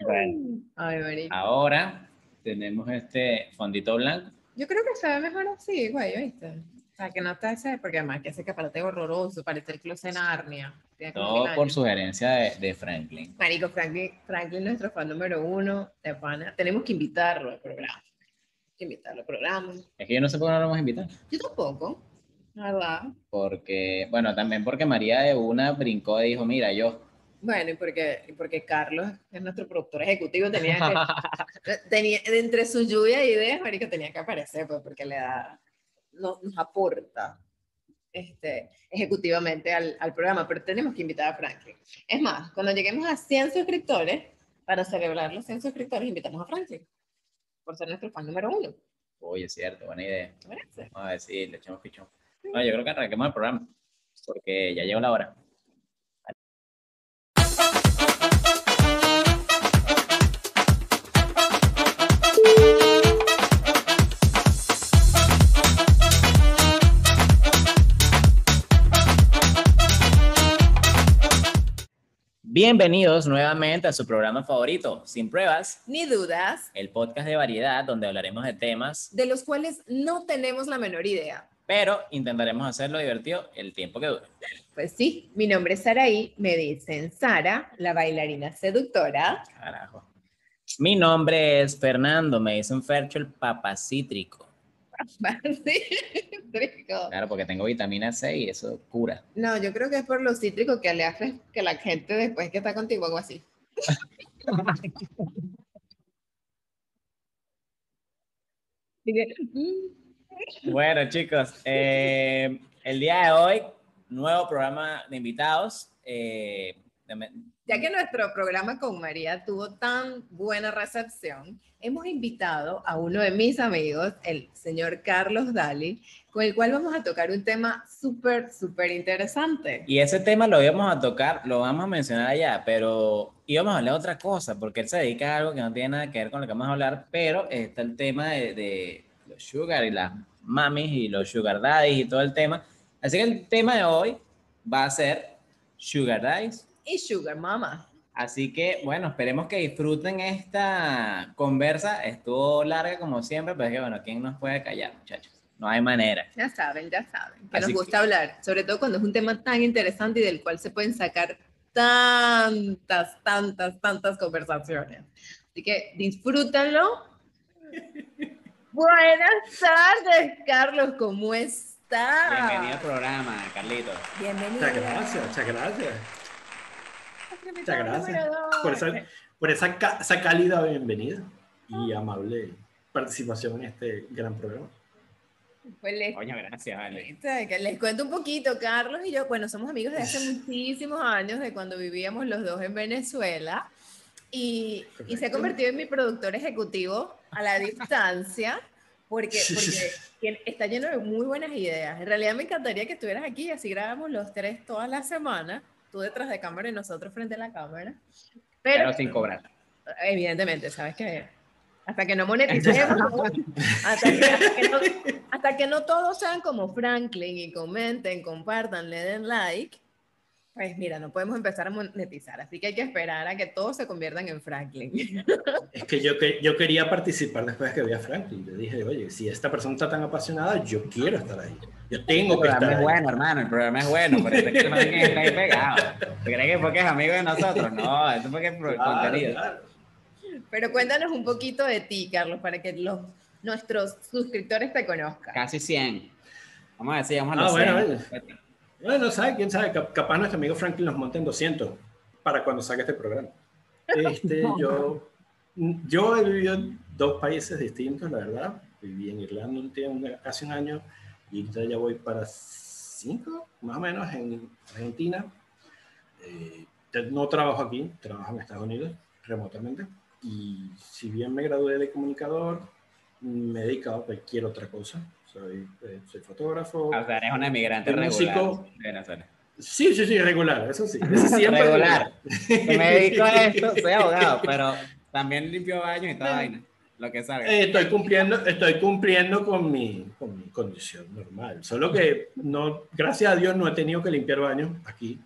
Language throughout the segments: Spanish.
Bueno, Ay, ahora tenemos este fondito blanco. Yo creo que se ve mejor así, güey, ¿viste? O sea, que no está ese, porque además que ese caparate horroroso, parece el closet en Narnia. Todo por sugerencia de, de Franklin. Marico, Franklin, Franklin, nuestro fan número uno de pana. Tenemos que invitarlo al programa. Que invitarlo al programa. Es que yo no sé por qué no lo vamos a invitar. Yo tampoco, la verdad. Porque, bueno, también porque María de una brincó y dijo, mira, yo. Bueno, y porque, y porque Carlos es nuestro productor ejecutivo, tenía que, tenía, entre su lluvia de ideas, marico, tenía que aparecer, pues, porque le da, no- nos aporta este, ejecutivamente al, al programa, pero tenemos que invitar a Franklin. Es más, cuando lleguemos a 100 suscriptores, para celebrar los 100 suscriptores, invitamos a Franklin, por ser nuestro fan número uno. Oye, es cierto, buena idea. Vamos a ver si le echamos pichón. No, yo creo que arranquemos el programa. Porque ya llegó la hora. Bienvenidos nuevamente a su programa favorito, Sin Pruebas, Ni dudas, el podcast de variedad donde hablaremos de temas, de los cuales no tenemos la menor idea. pero intentaremos hacerlo divertido el tiempo que dure. Pues sí, mi nombre es Saraí, me dicen Sara, la bailarina seductora. Carajo. Mi nombre es Fernando, me dicen Fercho el papacítrico. Sí, cítrico. Claro, porque tengo vitamina C y eso cura. No, yo creo que es por lo cítrico que le hace que la gente después que está contigo algo así. "Mm". Bueno, chicos, eh, el día de hoy, nuevo programa de invitados. eh, Ya que nuestro programa con María tuvo tan buena recepción, hemos invitado a uno de mis amigos, el señor Carlos Dali, con el cual vamos a tocar un tema súper, súper interesante. Y ese tema lo íbamos a tocar, lo vamos a mencionar allá, pero íbamos a hablar de otra cosa, porque él se dedica a algo que no tiene nada que ver con lo que vamos a hablar, pero está el tema de, de los sugar y las mamis y los sugar daddies y todo el tema. Así que el tema de hoy va a ser sugar daddies. Y Sugar Mama. Así que, bueno, esperemos que disfruten esta conversa. Estuvo larga como siempre, pero es que, bueno, ¿quién nos puede callar, muchachos? No hay manera. Ya saben, ya saben, que Así nos que- gusta hablar, sobre todo cuando es un tema tan interesante y del cual se pueden sacar tantas, tantas, tantas conversaciones. Así que disfrútenlo. Buenas tardes, Carlos, ¿cómo está? Bienvenido al programa, Carlitos. Bienvenido. Muchas gracias, muchas gracias. Muchas gracias. por esa, por esa, esa cálida bienvenida y amable participación en este gran programa. Pues les, Coño, gracias, que les cuento un poquito, Carlos y yo, bueno, somos amigos de hace muchísimos años, de cuando vivíamos los dos en Venezuela, y, y se ha convertido en mi productor ejecutivo a la distancia, porque, porque está lleno de muy buenas ideas. En realidad me encantaría que estuvieras aquí y así grabamos los tres todas las semanas, tú detrás de cámara y nosotros frente a la cámara. Pero, Pero sin cobrar. evidentemente, ¿sabes qué? Hasta que no moneticemos, hasta que, hasta que no, hasta que no todos sean como Franklin y comenten, compartan, le den like, pues mira, no podemos empezar a monetizar. Así que hay que esperar a que todos se conviertan en Franklin. Es que yo, que yo quería participar después de que vi a Franklin. Yo dije, oye, si esta persona está tan apasionada, yo quiero estar ahí. Yo El tengo que programa estar es ahí. bueno, hermano, el programa es bueno, pero es que el man está ahí pegado. ¿Te crees que porque es amigo de nosotros? No, eso porque es por Claro, contenido. claro. Pero cuéntanos un poquito de ti, Carlos, para que los, nuestros suscriptores te conozcan. Casi 100. Vamos a decir, vamos a Ah, los bueno, 100. Bueno, ¿sabe? ¿Quién sabe? Cap- Capaz nuestro amigo Franklin nos monte en 200 para cuando saque este programa. Este, yo, yo he vivido en dos países distintos, la verdad. Viví en Irlanda un tiempo, casi un año, y ahorita ya voy para cinco, más o menos, en Argentina. Eh, no trabajo aquí, trabajo en Estados Unidos remotamente. Y si bien me gradué de comunicador, me he dedicado a cualquier otra cosa. Soy, eh, soy fotógrafo. O sea, eres un emigrante regular músico. de Venezuela. Sí, sí, sí, regular, eso sí. Ese siempre Regular. Que me dedico a esto, soy abogado, pero también limpio baños y toda vaina. Lo que salga. Eh, estoy cumpliendo, estoy cumpliendo con mi, con mi condición normal. Solo que no, gracias a Dios no he tenido que limpiar baños aquí.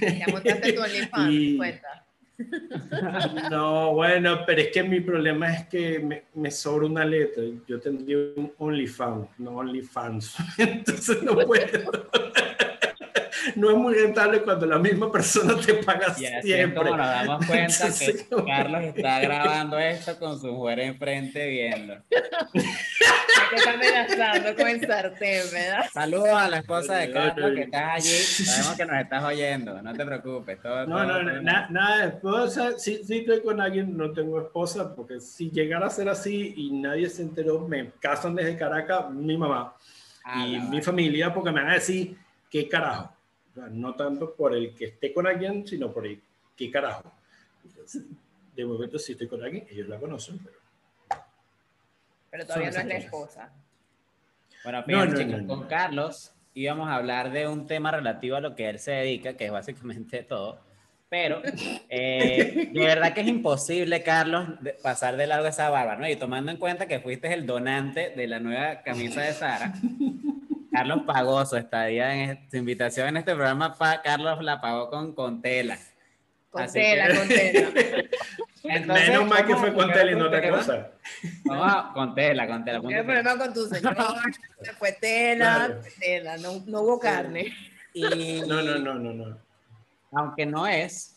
Ya montaste tu OnlyFans, Y- cuenta. No, bueno, pero es que mi problema es que me, sobra una letra. Yo tendría un OnlyFans, no OnlyFans. Entonces no puedo. No es muy rentable cuando la misma persona te paga Y así es siempre. como nos damos cuenta Entonces, que Carlos está grabando esto con su mujer enfrente viendo. Te está amenazando con el sartén, ¿verdad? Saludos a la esposa de Carlos que estás allí. Sabemos que nos estás oyendo. No te preocupes. Todo, No, todo- no, no, na- nada de esposa. Si, si estoy con alguien, no tengo esposa, porque si llegara a ser así y nadie se enteró, me casan desde Caracas, mi mamá Ah, y mi familia, porque me van a decir, ¿qué carajo? O sea, no tanto por el que esté con alguien, sino por el qué carajo. Entonces, de momento, si estoy con alguien, ellos la conocen, pero Pero todavía no es la esposa. Bueno, No, fíjense, no, chicos, no, con no. Carlos íbamos a hablar de un tema relativo a lo que él se dedica, que es básicamente todo. Pero eh, de verdad que es imposible, Carlos, de- pasar de largo esa barba, ¿no? Y tomando en cuenta que fuiste el donante de la nueva camisa de Sara, Carlos pagó su estadía en su invitación en este programa, pa- Carlos la pagó con, con tela. Con Así tela, que- con tela. Entonces, menos mal que fue con tele y no otra cosa. Vamos a- con tela, con tela. ¿Qué punto problema con tu señor? Fue tela, Claro. tela, no, no hubo carne. Y No, no, no, no, no. aunque no es,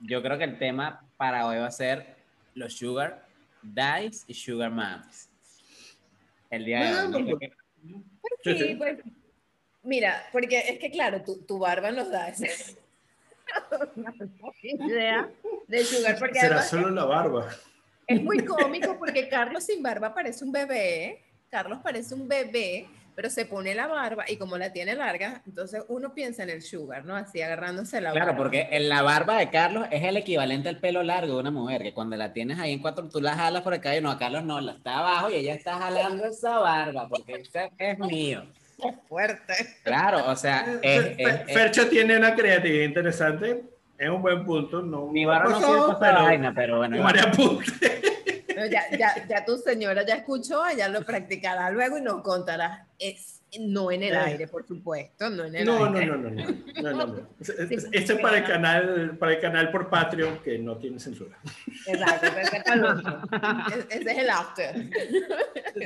yo creo que el tema para hoy va a ser los sugar daddies y sugar moms. El día de hoy. No, ¿no? Sí, Sí, sí. pues. Mira, porque es que claro, tu, tu barba nos da esa idea de sugar, porque Será además solo la barba. es muy cómico porque Carlos sin barba parece un bebé, Carlos parece un bebé, pero se pone la barba y como la tiene larga, entonces uno piensa en el sugar, ¿no? Así agarrándose la Claro, barba. porque en la barba de Carlos es el equivalente al pelo largo de una mujer, que cuando la tienes ahí en cuatro, tú la jalas por acá y no, a Carlos no, la está abajo y ella está jalando esa barba, porque ese es mío. Qué fuerte. Claro, o sea, es, Fer- es- es- Fercho tiene una creatividad interesante. Es un buen punto. No, mi no barba no pasó, sirve para esa vaina, pero bueno. buen apunte. No, ya, ya, ya tu señora ya escuchó, ella lo practicará luego y nos contará. Es, no en el Eh. aire, por supuesto, no en el No, no, aire. no, no, no, no, no, no. Ese es para el canal, para el canal por Patreon que no tiene censura. Exacto. E- Ese es el after.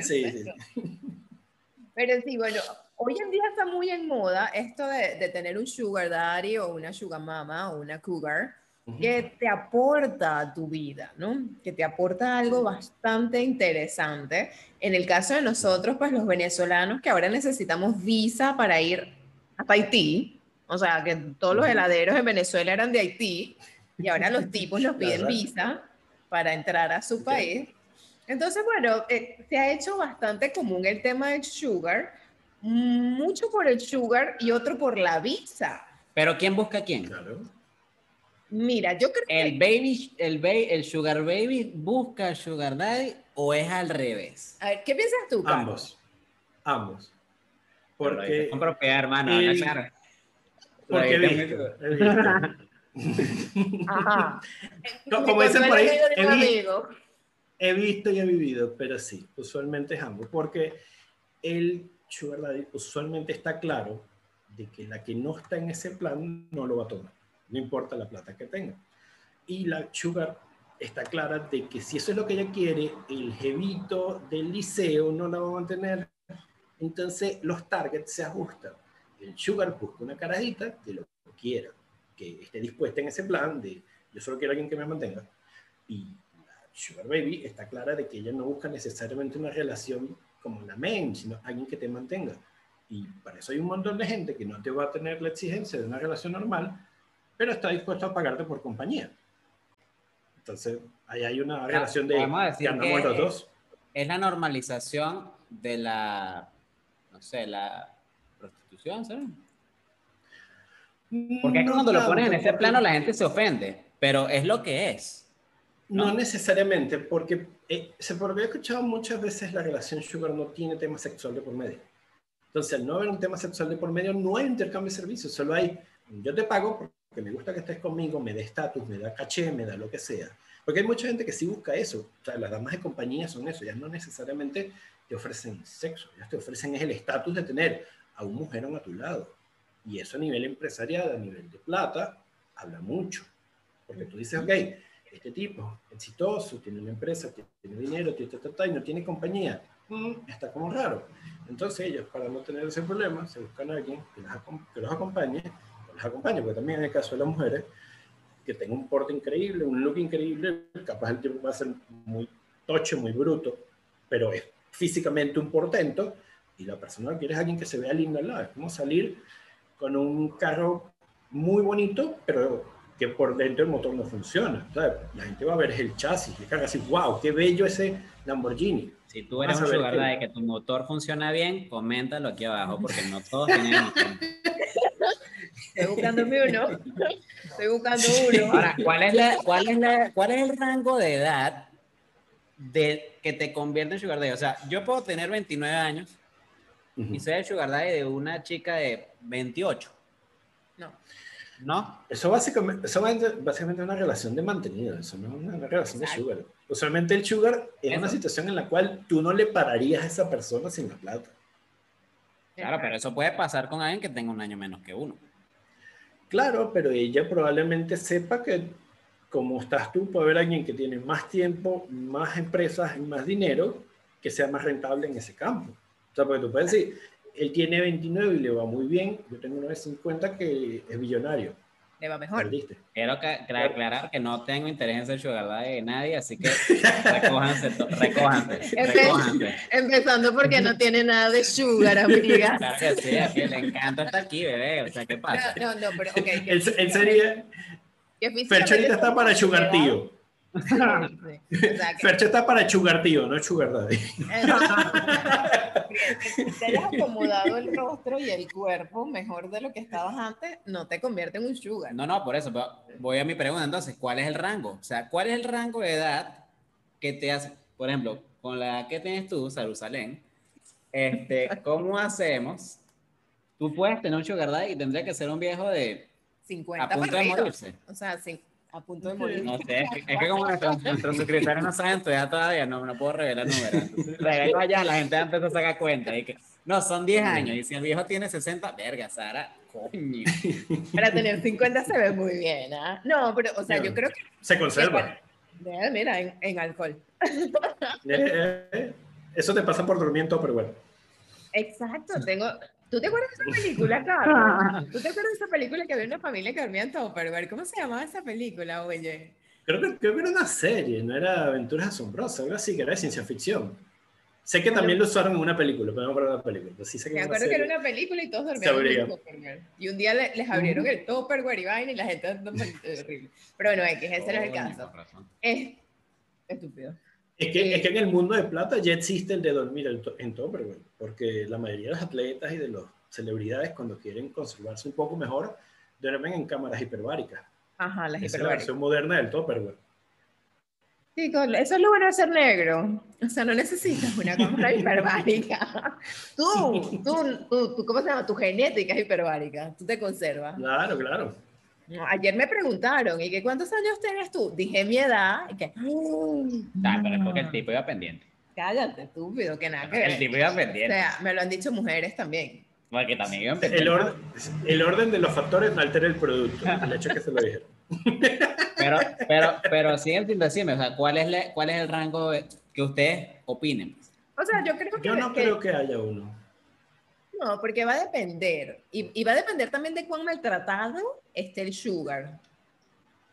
Sí, sí. Pero sí, bueno, hoy en día está muy en moda esto de, de tener un sugar daddy o una sugar mama o una cougar que te aporta a tu vida, ¿no? Que te aporta algo bastante interesante. En el caso de nosotros, pues los venezolanos que ahora necesitamos visa para ir a Haití, o sea, que todos los heladeros en Venezuela eran de Haití y ahora los tipos nos piden visa para entrar a su país. Entonces, bueno, eh, se ha hecho bastante común el tema del sugar, mucho por el sugar y otro por la visa. Pero ¿quién busca a quién? Claro. Mira, yo creo que ¿El baby, el, ba- el sugar baby busca al sugar daddy o es al revés? A ver, ¿qué piensas tú, Carlos? Ambos. Ambos. Porque Porque, con propiedad, hermano, el- claro. porque he visto, he visto. Ajá. Como dicen por ahí, he vi-. He visto y he vivido, pero sí, usualmente es ambos, porque el sugar daddy usualmente está claro de que la que no está en ese plan no lo va a tomar, no importa la plata que tenga. Y la sugar está clara de que si eso es lo que ella quiere, el jevito del liceo no la va a mantener, entonces los targets se ajustan. El sugar busca una carajita que lo quiera, que esté dispuesta en ese plan de yo solo quiero a alguien que me mantenga. Y la Sugar Baby está clara de que ella no busca necesariamente una relación como la main, sino alguien que te mantenga. Y para eso hay un montón de gente que no te va a tener la exigencia de una relación normal, pero está dispuesto a pagarte por compañía. Entonces, ahí hay una relación de decir que- los dos. Es la normalización de la, no sé, la prostitución, ¿sabes? Porque No cuando lo tanto, pones en ese plano la gente se ofende, pero es lo que es. No, ¿no? necesariamente, porque eh, se por lo he escuchado muchas veces la relación sugar no tiene tema sexual de por medio. Entonces, al no haber un tema sexual de por medio, no hay intercambio de servicios, solo hay, yo te pago porque me gusta que estés conmigo, me da estatus, me da caché, me da lo que sea. Porque hay mucha gente que sí busca eso. O sea, las damas de compañía son eso, ellas no necesariamente te ofrecen sexo, ellas te ofrecen el estatus de tener a un mujerón a tu lado. Y eso a nivel empresarial, a nivel de plata, habla mucho. Porque tú dices, ok, este tipo, exitoso, tiene una empresa, tiene dinero, tiene, y no tiene compañía. Mm, está como raro. Entonces ellos, para no tener ese problema, se buscan a alguien que, los acompañe, los acompañe, porque también en el caso de las mujeres, que tenga un porte increíble, un look increíble, capaz el tipo va a ser muy tocho, muy bruto, pero es físicamente un portento, y la persona que quiere es alguien que se vea lindo al lado. Es como salir con un carro muy bonito, pero que por dentro el motor no funciona. la gente va a ver el chasis y carga así, wow, qué bello ese Lamborghini. Si tú eres un sugar que... que tu motor funciona bien, coméntalo aquí abajo, porque no todos tienen motor. Estoy buscando uno. Estoy buscando uno. Ahora, ¿cuál es, la, cuál, es la, ¿cuál es el rango de edad de que te convierte en sugar daddy? O sea, yo puedo tener 29 años y soy el sugar daddy de una chica de 28. No. ¿No? Eso básicamente, eso básicamente es una relación de mantenido, eso no es una relación de sugar. Usualmente el sugar es una situación en la cual tú no le pararías a esa persona sin la plata. Claro, pero eso puede pasar con alguien que tenga un año menos que uno. Claro, pero ella probablemente sepa que como estás tú, puede haber alguien que tiene más tiempo, más empresas y más dinero que sea más rentable en ese campo. O sea, porque tú puedes decir, él tiene 29 y le va muy bien. Yo tengo uno de 50 que es billonario. Le va mejor. Quiero que, aclarar que no tengo interés en ser sugar de nadie, así que recójanse, recójanse, recójanse. Empezando porque no tiene nada de sugar, amiga. Claro que sí, a le encanta estar aquí, bebé. O sea, ¿qué pasa? No, no, pero ok. Él, sería... Ferchorita está para sugar tío. Fercho está para sugar tío, no sugar daddy. te hayas acomodado el rostro y el cuerpo mejor de lo que estabas antes, no te convierte en un sugar. No, no, por eso. Voy a mi pregunta entonces, ¿cuál es el rango? O sea, ¿cuál es el rango de edad que te hace, por ejemplo, con la que tienes tú, Jerusalén, este, ¿cómo hacemos? Tú puedes tener un sugar daddy y tendría que ser un viejo de 50 a punto de morirse. O sea, sí a punto de morir. No sé, es que, como nuestros, suscriptores no saben todavía, todavía no, no puedo revelar números. Revelo allá, la gente empezó a sacar cuenta. Y que, no, son 10 años. Y si el viejo tiene 60, verga, Sara, coño. Para tener 50 se ve muy bien, ¿ah? No, pero, o sea, yo creo que. Se conserva. mira, en, en alcohol. Eh, eh, eso te pasa por durmiendo, pero bueno. Exacto, tengo, ¿Tú te acuerdas de esa película, Carlos? ¿Tú te acuerdas de esa película que había una familia que dormía en Tupperware? ¿Cómo se llamaba esa película, oye? Creo que, creo que era una serie, no era Aventuras Asombrosas, algo así, que era de ciencia ficción. Sé que también lo usaron en una película, pero no para una película. sí sé que Me acuerdo que era una película y todos dormían en Tupperware. Y un día les abrieron el Tupperware y vaina y la gente... horrible. Pero bueno, es que ese no es el caso. Es estúpido. Es que, es que en el mundo de plata ya existe el de dormir en Tupperware, porque la mayoría de los atletas y de las celebridades cuando quieren conservarse un poco mejor, duermen en cámaras hiperbáricas. Ajá, las hiperbáricas. Es la versión moderna del Tupperware. Chicos, eso es lo bueno de ser negro. O sea, no necesitas una cámara hiperbárica. Tú, tú, tú, tú, ¿cómo se llama? Tu genética es hiperbárica. Tú te conservas. Claro, claro ayer me preguntaron, ¿y qué cuántos años tienes tú? Dije mi edad, y que... Ah, pero es porque el tipo iba pendiente. Cállate, estúpido, que nada que El tipo iba pendiente. O sea, me lo han dicho mujeres también. Porque también iban pendientes. El, orden, el orden de los factores no altera el producto, el hecho es que se lo dijeron. Pero, pero, pero siguen sin decirme, o sea, ¿cuál es, ¿cuál es el rango que ustedes opinen? O sea, yo creo que... Yo no creo que haya uno. No, porque va a depender. Y, va a depender también de cuán maltratado esté el sugar.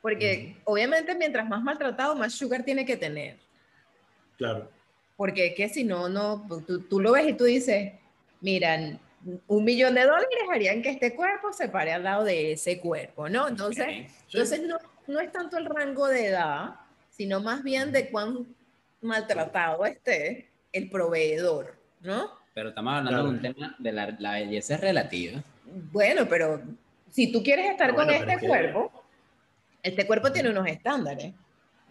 Porque obviamente mientras más maltratado, más sugar tiene que tener. Claro. Porque que si no, no, tú, lo ves y tú dices, miran, un millón de dólares harían que este cuerpo se pare al lado de ese cuerpo, ¿no? Entonces, entonces no, no es tanto el rango de edad, sino más bien de cuán maltratado esté el proveedor, ¿no? Pero estamos hablando de un tema de la, la, belleza es relativa. Bueno, pero si tú quieres estar con este cuerpo, este cuerpo tiene unos estándares.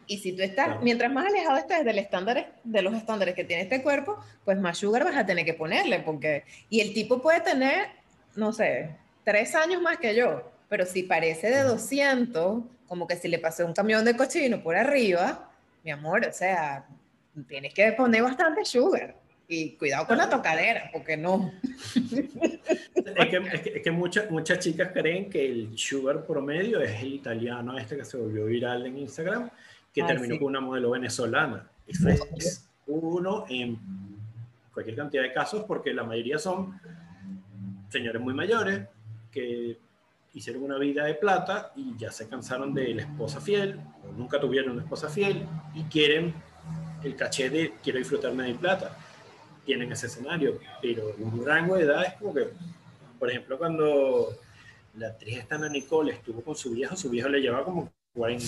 Y si tú estás, mientras más alejado estés del estándar, de los estándares que tiene este cuerpo, pues más sugar vas a tener que ponerle. Porque, y el tipo puede tener, no sé, tres años más que yo, pero si parece de 200, como que si le pasó un camión de cochino por arriba, mi amor, o sea, tienes que poner bastante sugar Y cuidado con la tocadera, porque no. Es que, es que, muchas, muchas chicas creen que el sugar promedio es el italiano este que se volvió viral en Instagram, que terminó con una modelo venezolana. Es, uno en cualquier cantidad de casos, porque la mayoría son señores muy mayores que hicieron una vida de plata y ya se cansaron de la esposa fiel, o nunca tuvieron una esposa fiel, y quieren el caché de quiero disfrutarme de mi plata. Tienen ese escenario, pero un rango de edad es como que, por ejemplo, cuando la actriz esta Nicole estuvo con su viejo, su viejo le llevaba como 40,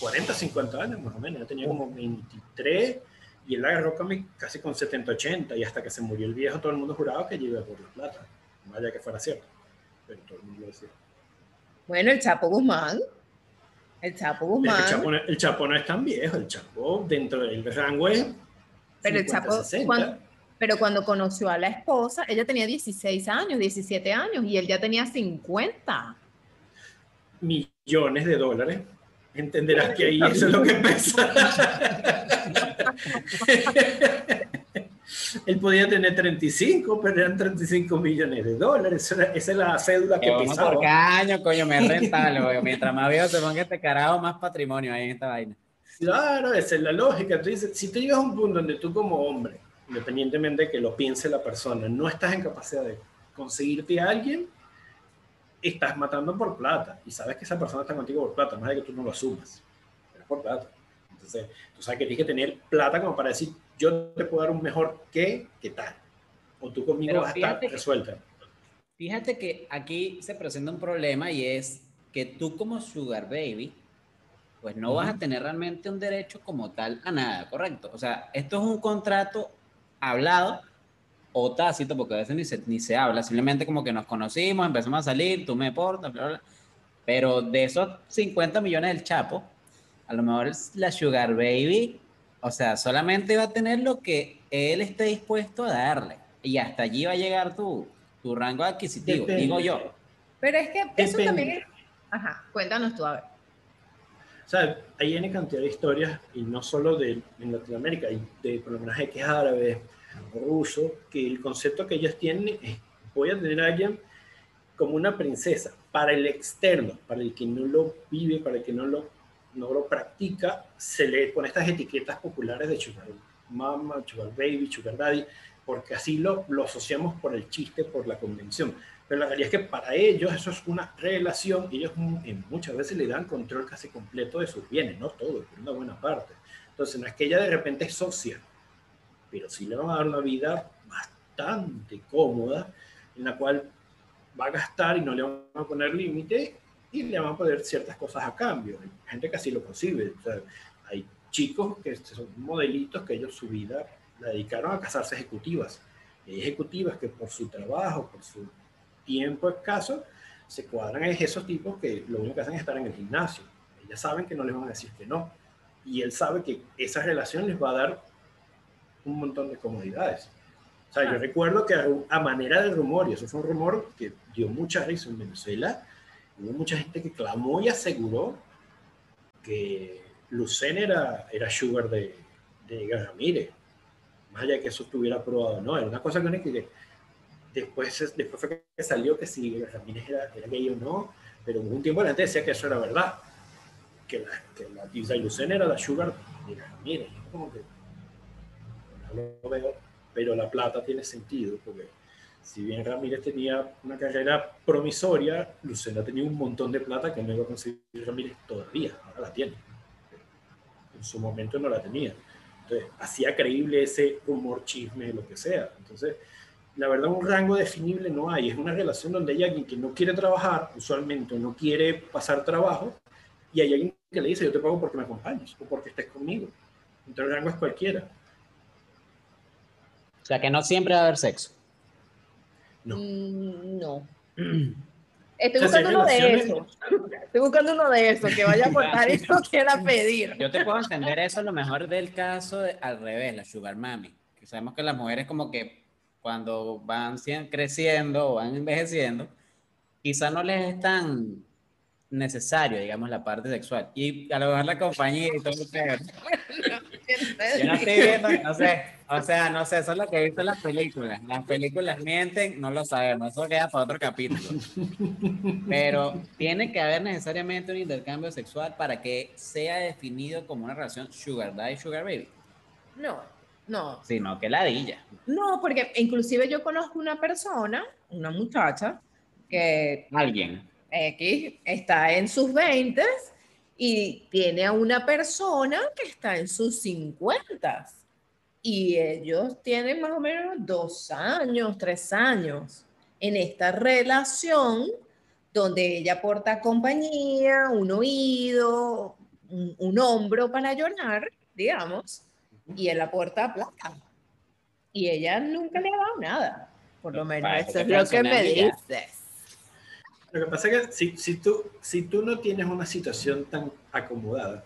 40 50 años más o menos, ya tenía como 23 y él agarró casi con 70, 80 y hasta que se murió el viejo todo el mundo juraba que iba por la plata, vaya que fuera cierto, pero todo el mundo decía. Bueno, el Chapo Guzmán. El Chapo Guzmán. El Chapo, no es tan viejo, el Chapo dentro del rango es. Pero el Chapo, cuando, pero cuando conoció a la esposa, ella tenía 16 años, 17 años y él ya tenía 50. Millones de dólares. Entenderás que ahí eso es lo que pesa. Él podía tener 35, pero eran 35 millones de dólares. Esa, es la cédula que pisaba. por caño, coño, me renta. Mientras más viejo se ponga este carajo, más patrimonio hay en esta vaina. Claro, esa es la lógica. Tú dices, si tú llegas a un punto donde tú como hombre, independientemente de que lo piense la persona, no estás en capacidad de conseguirte a alguien, estás matando por plata. Y sabes que esa persona está contigo por plata, más de que tú no lo asumas. Pero por plata. Entonces, tú sabes que tienes que tener plata como para decir, yo te puedo dar un mejor qué, qué tal. O tú conmigo vas a estar resuelta. Fíjate que aquí se presenta un problema y es que tú como Sugar Baby, pues no vas a tener realmente un derecho como tal a nada, ¿correcto? O sea, esto es un contrato hablado o tácito, porque a veces ni se, ni se habla, simplemente como que nos conocimos, empezamos a salir, tú me portas, bla, bla, Pero de esos 50 millones del Chapo, a lo mejor la Sugar Baby o sea, solamente va a tener lo que él esté dispuesto a darle. Y hasta allí va a llegar tu, tu rango adquisitivo, digo yo. Pero es que eso también es... Ajá, cuéntanos tú, a ver. O sea, hay una cantidad de historias, y no solo de en Latinoamérica, hay de por lo menos que es árabe o ruso, que el concepto que ellos tienen es, voy a tener a alguien como una princesa, para el externo, para el que no lo vive, para el que no lo no lo practica, se le pone estas etiquetas populares de sugar mama, sugar baby, sugar daddy, porque así lo, lo asociamos por el chiste, por la convención. Pero la realidad es que para ellos eso es una relación, ellos muchas veces le dan control casi completo de sus bienes, no todo, pero una buena parte. Entonces no es que ella de repente es socia, pero sí le van a dar una vida bastante cómoda en la cual va a gastar y no le van a poner límite y le van a poner ciertas cosas a cambio. Hay gente que así lo concibe. hay chicos que son modelitos que ellos su vida la dedicaron a casarse ejecutivas. Hay ejecutivas que por su trabajo, por su tiempo escaso, se cuadran esos tipos que lo único que hacen es estar en el gimnasio. Ellas saben que no les van a decir que no. Y él sabe que esa relación les va a dar un montón de comodidades. O sea, yo ah. recuerdo que a manera de rumor, y eso fue un rumor que dio mucha risa en Venezuela, hubo mucha gente que clamó y aseguró que Lucen era, era sugar de, de Ramírez, más allá de que eso estuviera probado, no, era una cosa que, que después, después fue que salió que si Ramírez era, era gay o no, pero un tiempo gente decía que eso era verdad, que la, que la Lucen era la sugar de Ramírez, como que no lo veo, pero la plata tiene sentido, porque si bien Ramírez tenía una carrera promisoria, Lucena tenía un montón de plata que no iba a conseguir Ramírez todavía, ahora la tiene. En su momento no la tenía. Entonces, hacía creíble ese humor chisme, lo que sea. Entonces, la verdad, un rango definible no hay. Es una relación donde hay alguien que no quiere trabajar, usualmente no quiere pasar trabajo, y hay alguien que le dice, yo te pago porque me acompañes o porque estés conmigo. Entonces, el rango es cualquiera. O sea, que no siempre va a haber sexo. No. Mm, no. Estoy buscando uno de esos. Estoy buscando uno de esos que vaya a aportar y no quiera pedir. Yo te puedo entender eso, lo mejor del caso al revés, la sugar mami. Que sabemos que las mujeres como que cuando van creciendo o van envejeciendo, quizá no les es tan necesario, digamos, la parte sexual. Y a lo mejor la compañía y todo lo que... Yo no estoy viendo, no sé, o sea, no sé, eso es lo que he visto en las películas. Las películas mienten, no lo sabemos, eso queda para otro capítulo. Pero tiene que haber necesariamente un intercambio sexual para que sea definido como una relación sugar daddy, sugar baby. No, no. Sino que ladilla. No, porque inclusive yo conozco una persona, una muchacha, que Alguien. X está en sus 20 y tiene a una persona que está en sus 50 y ellos tienen más o menos dos años, tres años en esta relación donde ella aporta compañía, un oído, un, un hombro para llorar, digamos, y él aporta plata. Y ella nunca le ha dado nada. Por lo menos eso eso es lo que me dices. Lo que pasa es que si, si, tú, si tú no tienes una situación tan acomodada,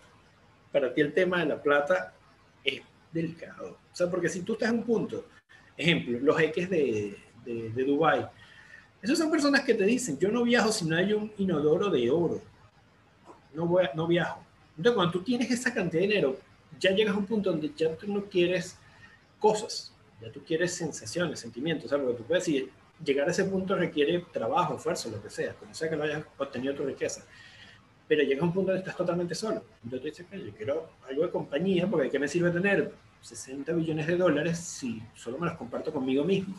para ti el tema de la plata es delicado. O sea, porque si tú estás en un punto, ejemplo, los jeques de, de, de Dubái, esas son personas que te dicen, yo no viajo si no hay un inodoro de oro. No, voy a- no viajo. Entonces, cuando tú tienes esa cantidad de dinero, ya llegas a un punto donde ya tú no quieres cosas, ya tú quieres sensaciones, sentimientos. O sea, porque tú puedes decir, llegar a ese punto requiere trabajo, esfuerzo, lo que sea, como sea que lo hayas obtenido tu riqueza. Pero llega a un punto donde estás totalmente solo. Entonces tú dices, "Oye, yo quiero algo de compañía, porque ¿de qué me sirve tener 60 billones de dólares si solo me los comparto conmigo mismo?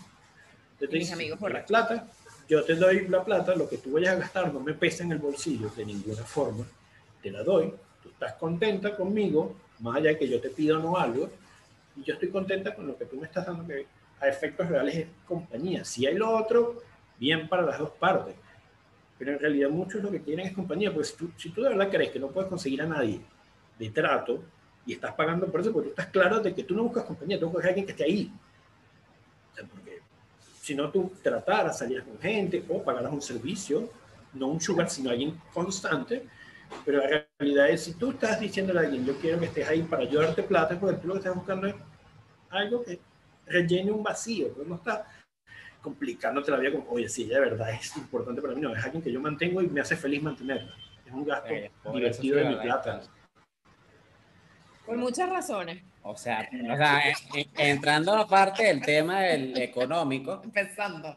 Entonces Mis dices, amigos "La borrachos". plata, yo te doy la plata, lo que tú vayas a gastar no me pesa en el bolsillo de ninguna forma, te la doy, tú estás contenta conmigo, más allá de que yo te pido no algo, y yo estoy contenta con lo que tú me estás dando, que a efectos reales es compañía. Si hay lo otro, bien para las dos partes. Pero en realidad muchos lo que quieren es compañía, porque si tú, si tú de verdad crees que no puedes conseguir a nadie de trato y estás pagando por eso, porque tú estás claro de que tú no buscas compañía, tú buscas a alguien que esté ahí. O sea, porque si no tú trataras, salieras con gente o pagaras un servicio, no un sugar, sino alguien constante, pero la realidad es, si tú estás diciéndole a alguien, yo quiero que estés ahí para yo darte plata, es porque tú lo que estás buscando es algo que rellene un vacío, pero no está complicándote la vida como, oye, sí, ella de verdad es importante para mí, no, es alguien que yo mantengo y me hace feliz mantenerla. Es un gasto Eh, divertido de mi plata. Por muchas razones. O sea, o sea, eh, eh, entrando aparte del tema del económico, Empezando.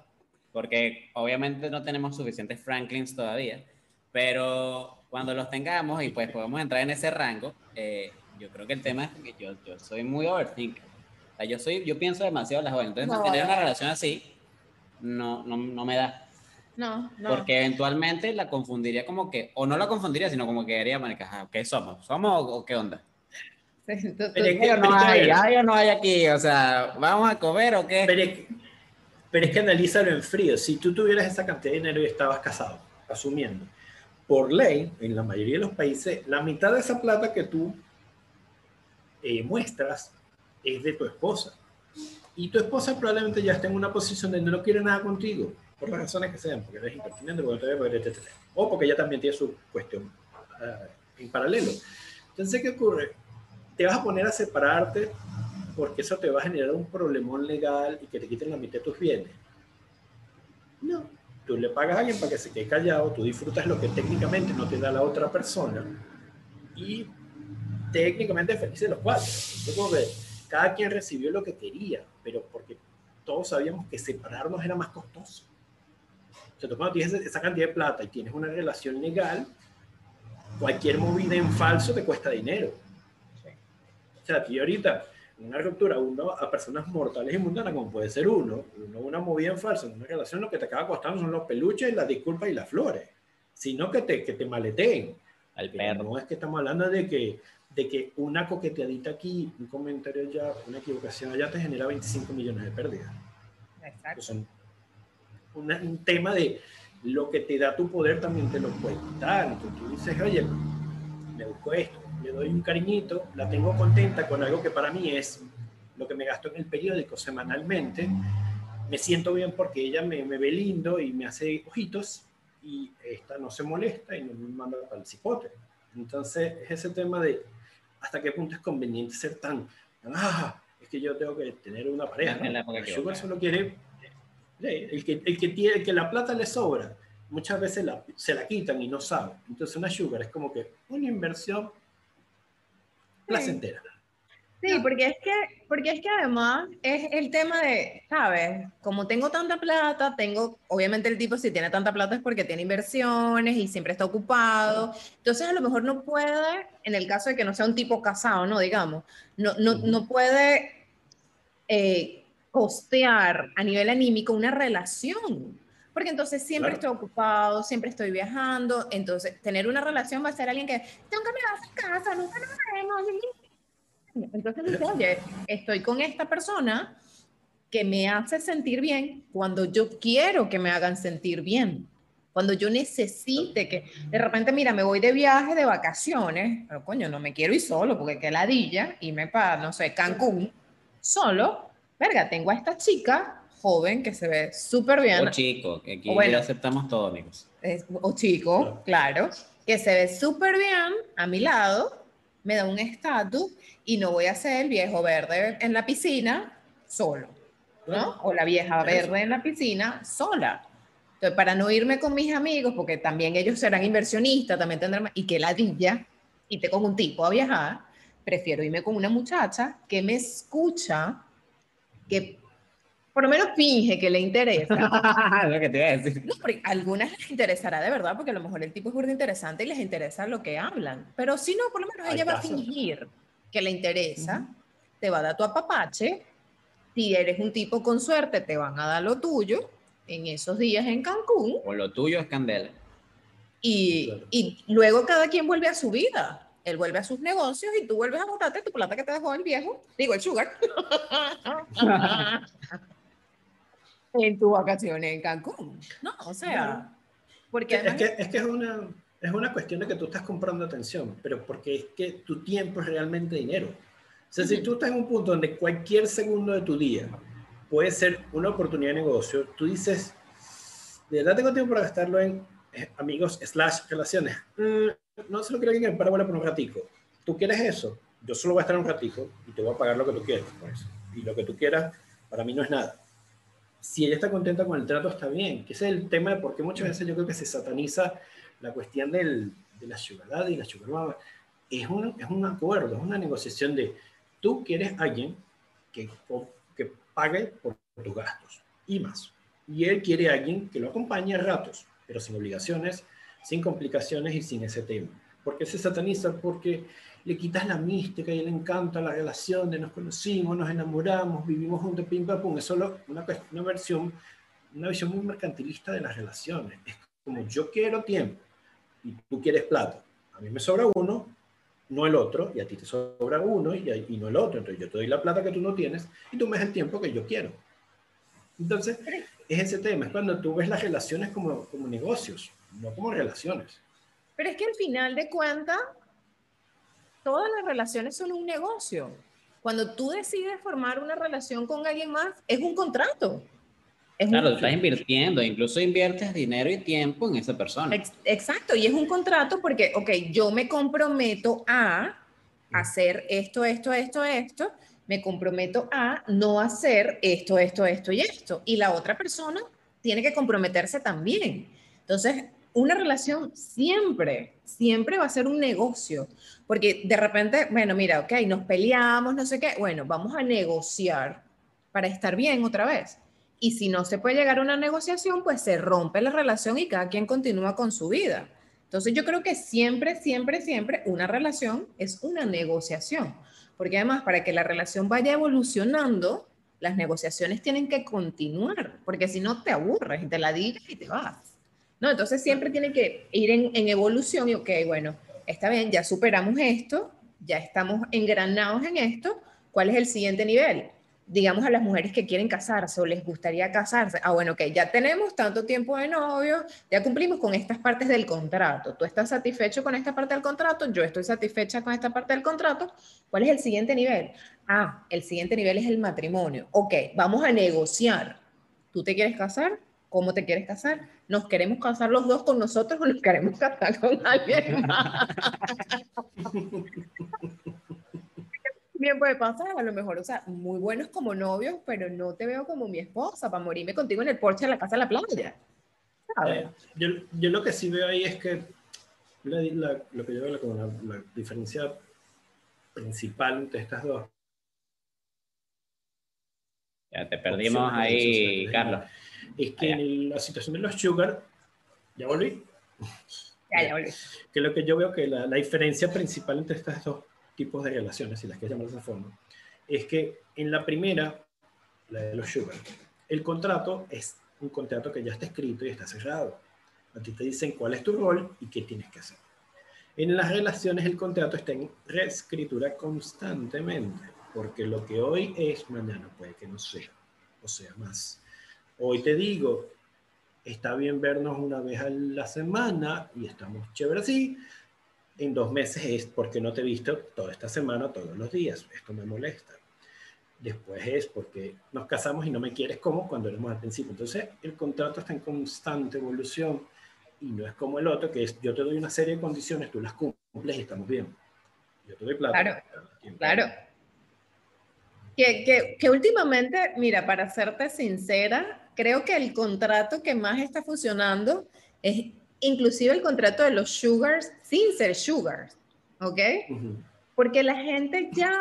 porque obviamente no tenemos suficientes Franklins todavía, pero cuando los tengamos y pues podemos entrar en ese rango, eh, yo creo que el tema es que yo, yo soy muy overthinker. O sea, yo, soy, yo pienso demasiado en las jóvenes, entonces No, tener una no. relación así no, no, no me da. No, no. Porque eventualmente la confundiría como que, o no la confundiría, sino como que haría, ¿qué somos? ¿Somos o, o qué onda? Sí, tú- tú- Pero es que- ¿Hay o no hay? ¿Hay o no hay aquí? O sea, ¿vamos a comer o qué? Pero es, que, pero es que analízalo en frío. Si tú tuvieras esa cantidad de dinero y estabas casado, asumiendo, por ley, en la mayoría de los países, la mitad de esa plata que tú eh, muestras es de tu esposa. Y tu esposa probablemente ya está en una posición de no quiere nada contigo, por las razones que sean, porque eres impertinente, porque todavía porque etc. O porque ella también tiene su cuestión ah, en paralelo. Entonces, ¿qué ocurre? Te vas a poner a separarte porque eso te va a generar un problemón legal y que te quiten la mitad de tus bienes. No, tú le pagas a alguien para que se quede callado, tú disfrutas lo que técnicamente no te da la otra persona y técnicamente felices los cuatro. Yo como que cada quien recibió lo que quería, pero porque todos sabíamos que separarnos era más costoso. O sea, tú cuando tienes esa cantidad de plata y tienes una relación legal, cualquier movida en falso te cuesta dinero. O sea, aquí ahorita, en una ruptura, uno a personas mortales y mundanas, como puede ser uno, uno una movida en falso, en una relación, lo que te acaba costando son los peluches, las disculpas y las flores. Sino que te, que te maleteen. Al perro. no es que estamos hablando de que, de que una coqueteadita aquí, un comentario allá, una equivocación allá te genera 25 millones de pérdidas. Exacto. Son una- un tema de lo que te da tu poder también te lo puede quitar. Entonces tú dices, oye, me busco esto, le doy un cariñito, la tengo contenta con algo que para mí es lo que me gasto en el periódico semanalmente. Me siento bien porque ella me, me ve lindo y me hace ojitos y esta no se molesta y no me manda para el cipote. Entonces es ese tema de hasta qué punto es conveniente ser tan, ah, es que yo tengo que tener una pareja. ¿no? sugar solo quiere, eh, el que, el que tiene, el que la plata le sobra, muchas veces la- se la quitan y no sabe. Entonces una sugar es como que una inversión placentera. Sí, porque es que, porque es que además es el tema de, ¿sabes? Como tengo tanta plata, tengo, obviamente el tipo si tiene tanta plata es porque tiene inversiones y siempre está ocupado. Entonces a lo mejor no puede, en el caso de que no sea un tipo casado, ¿no? Digamos, no, no, no puede eh, costear a nivel anímico una relación. Porque entonces siempre estoy ocupado, siempre estoy viajando. Entonces, tener una relación va a ser alguien que, que me vas a casa, nunca nos vemos entonces dice, oye, estoy con esta persona que me hace sentir bien cuando yo quiero que me hagan sentir bien. Cuando yo necesite que, de repente, mira, me voy de viaje, de vacaciones, pero coño, no me quiero ir solo porque qué ladilla, me para, no sé, Cancún, solo, verga, tengo a esta chica joven que se ve súper bien. O chico, que aquí bueno, aceptamos todos, amigos. o chico, claro, que se ve súper bien a mi lado, me da un estatus y no voy a ser el viejo verde en la piscina solo, ¿no? O la vieja verde en la piscina sola. Entonces, para no irme con mis amigos, porque también ellos serán inversionistas, también tendrán, y que ladilla, y te con un tipo a viajar, prefiero irme con una muchacha que me escucha, que por lo menos finge que le interesa. lo que te iba a decir. No, porque a algunas les interesará de verdad, porque a lo mejor el tipo es muy interesante y les interesa lo que hablan. Pero si no, por lo menos ella va a fingir que le interesa, te va a dar tu apapache. Si eres un tipo con suerte, te van a dar lo tuyo en esos días en Cancún. O lo tuyo es candela. Y, y luego cada quien vuelve a su vida. Él vuelve a sus negocios y tú vuelves a botarte tu plata que te dejó el viejo, digo el sugar. en tu vacaciones en Cancún. No, o sea, porque es, que, es que es una, es una cuestión de que tú estás comprando atención, pero porque es que tu tiempo es realmente dinero. O sea, si tú estás en un punto donde cualquier segundo de tu día puede ser una oportunidad de negocio, tú dices, de verdad tengo tiempo para gastarlo en eh, amigos slash relaciones. Mm, no solo quiero que me para por un ratico. ¿Tú quieres eso? Yo solo voy a estar un ratico y te voy a pagar lo que tú quieras por eso. Y lo que tú quieras, para mí no es nada si ella está contenta con el trato, está bien. Que ese es el tema de por qué muchas veces yo creo que se sataniza la cuestión del, de la ciudad y la ciudad Es un, es un acuerdo, es una negociación de tú quieres alguien que, que pague por tus gastos y más. Y él quiere alguien que lo acompañe a ratos, pero sin obligaciones, sin complicaciones y sin ese tema. ¿Por qué se sataniza? Porque le quitas la mística y le encanta la relación de nos conocimos, nos enamoramos, vivimos juntos, pim, pam, pum. Es solo una, una versión, una visión muy mercantilista de las relaciones. Es como yo quiero tiempo y tú quieres plata. A mí me sobra uno, no el otro, y a ti te sobra uno y, y no el otro. Entonces yo te doy la plata que tú no tienes y tú me das el tiempo que yo quiero. Entonces, es ese tema, es cuando tú ves las relaciones como, como negocios, no como relaciones. Pero es que al final de cuentas, todas las relaciones son un negocio. Cuando tú decides formar una relación con alguien más, es un contrato. claro, estás invirtiendo, incluso inviertes dinero y tiempo en esa persona. exacto, y es un contrato porque, ok, yo me comprometo a hacer esto, esto, esto, esto, me comprometo a no hacer esto, esto, esto y esto. Y la otra persona tiene que comprometerse también. Entonces, una relación siempre, siempre va a ser un negocio, porque de repente, bueno, mira, ok, nos peleamos, no sé qué, bueno, vamos a negociar para estar bien otra vez. Y si no se puede llegar a una negociación, pues se rompe la relación y cada quien continúa con su vida. Entonces yo creo que siempre, siempre, siempre una relación es una negociación, porque además para que la relación vaya evolucionando, las negociaciones tienen que continuar, porque si no te aburres te la digas y te vas. ¿no? Entonces siempre tiene que ir en, evolución y, ok, bueno, está bien, ya superamos esto, ya estamos engranados en esto, ¿cuál es el siguiente nivel? Digamos a las mujeres que quieren casarse o les gustaría casarse, ah, bueno, ok, ya tenemos tanto tiempo de novio, ya cumplimos con estas partes del contrato, tú estás satisfecho con esta parte del contrato, yo estoy satisfecha con esta parte del contrato, ¿cuál es el siguiente nivel? Ah, el siguiente nivel es el matrimonio, ok, vamos a negociar, ¿tú te quieres casar? ¿Cómo te quieres casar? ¿Nos queremos casar los dos con nosotros o nos queremos casar con alguien más? Bien puede pasar, a lo mejor, o sea, muy buenos como novios, pero no te veo como mi esposa para morirme contigo en el porche de la casa de la playa. Eh, yo, yo, lo que sí veo ahí es que lo que yo veo como la, la diferencia principal entre estas dos Ya te perdimos ahí, Carlos. Es que en la situación de los sugar, ¿ya volví? Ya, ya volví. Que lo que yo veo que la, la diferencia principal entre estos dos tipos de relaciones, si las que llamar de esa forma, es que en la primera, la de los sugar, el contrato es un contrato que ya está escrito y está cerrado. A ti te dicen cuál es tu rol y qué tienes que hacer. En las relaciones el contrato está en reescritura constantemente, porque lo que hoy es, mañana puede que no sea, o sea más. Hoy te digo, está bien vernos una vez a la semana y estamos chévere así. En dos meses es porque no te he visto toda esta semana, todos los días. Esto me molesta. Después es porque nos casamos y no me quieres como cuando éramos al principio. Entonces, el contrato está en constante evolución y no es como el otro, que es yo te doy una serie de condiciones, tú las cumples y estamos bien. Yo te doy plata. Claro, claro. Que, que, que últimamente, mira, para serte sincera, creo que el contrato que más está funcionando es inclusive el contrato de los sugars sin ser sugars, ¿ok? Ujú. Porque la gente ya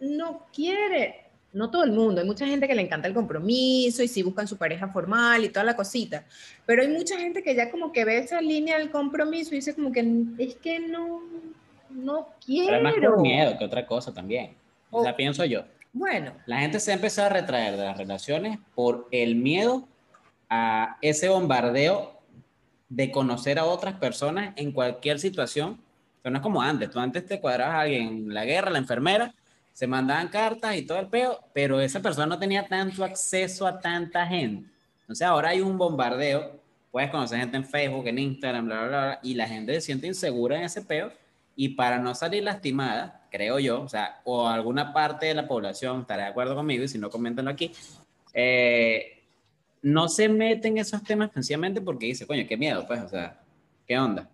no quiere, no todo el mundo, hay mucha gente que le encanta el compromiso y sí buscan su pareja formal y toda la cosita, pero hay mucha gente que ya como que ve esa línea del compromiso y dice como que es que no, no quiero. Pero es más por miedo que otra cosa también. O sea, O- pienso yo. Bueno, La gente se ha empezado a retraer de las relaciones por el miedo a ese bombardeo de conocer a otras personas en cualquier situación. Pero no es como antes. Tú antes te cuadrabas a alguien en la guerra, la enfermera, se mandaban cartas y todo el peo, pero esa persona no tenía tanto acceso a tanta gente. Entonces ahora hay un bombardeo. Puedes conocer gente en Facebook, en Instagram, bla, bla, bla, y la gente se siente insegura en ese peo. Y para no salir lastimada, creo yo, o sea, o alguna parte de la población estará de acuerdo conmigo, y si no, coméntenlo aquí, eh, no se meten en esos temas sencillamente porque dice, coño, qué miedo, pues, o sea, ¿qué onda?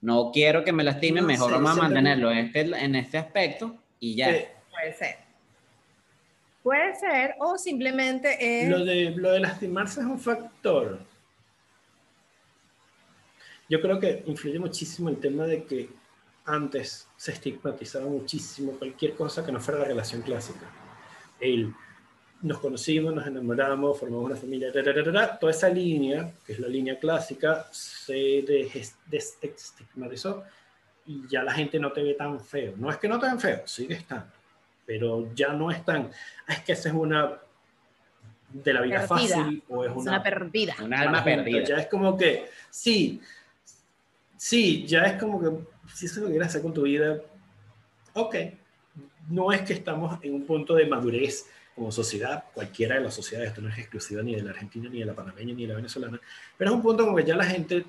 No quiero que me lastimen, No mejor sé, vamos a mantenerlo en este, en este aspecto y ya. Puede ser. Puede ser, o simplemente es... Lo de, lo de lastimarse es un factor. Yo creo que influye muchísimo el tema de que antes se estigmatizaba muchísimo cualquier cosa que no fuera la relación clásica. El nos conocimos, nos enamoramos, formamos una familia, ra, ra, ra, ra, toda esa línea, que es la línea clásica, se des- desestigmatizó y ya la gente no te ve tan feo. No es que no te ven feo, sigue estando, pero ya no es tan, "Ah, es que esa es una de la vida Perdida. fácil o es es una, una perdida. Un alma perdida. Ya es como que, sí, sí, ya es como que, si eso es lo que quieres hacer con tu vida, ok. No es que estamos en un punto de madurez como sociedad, cualquiera de las sociedades, esto no es exclusiva ni de la Argentina, ni de la panameña, ni de la venezolana, pero es un punto como que ya la gente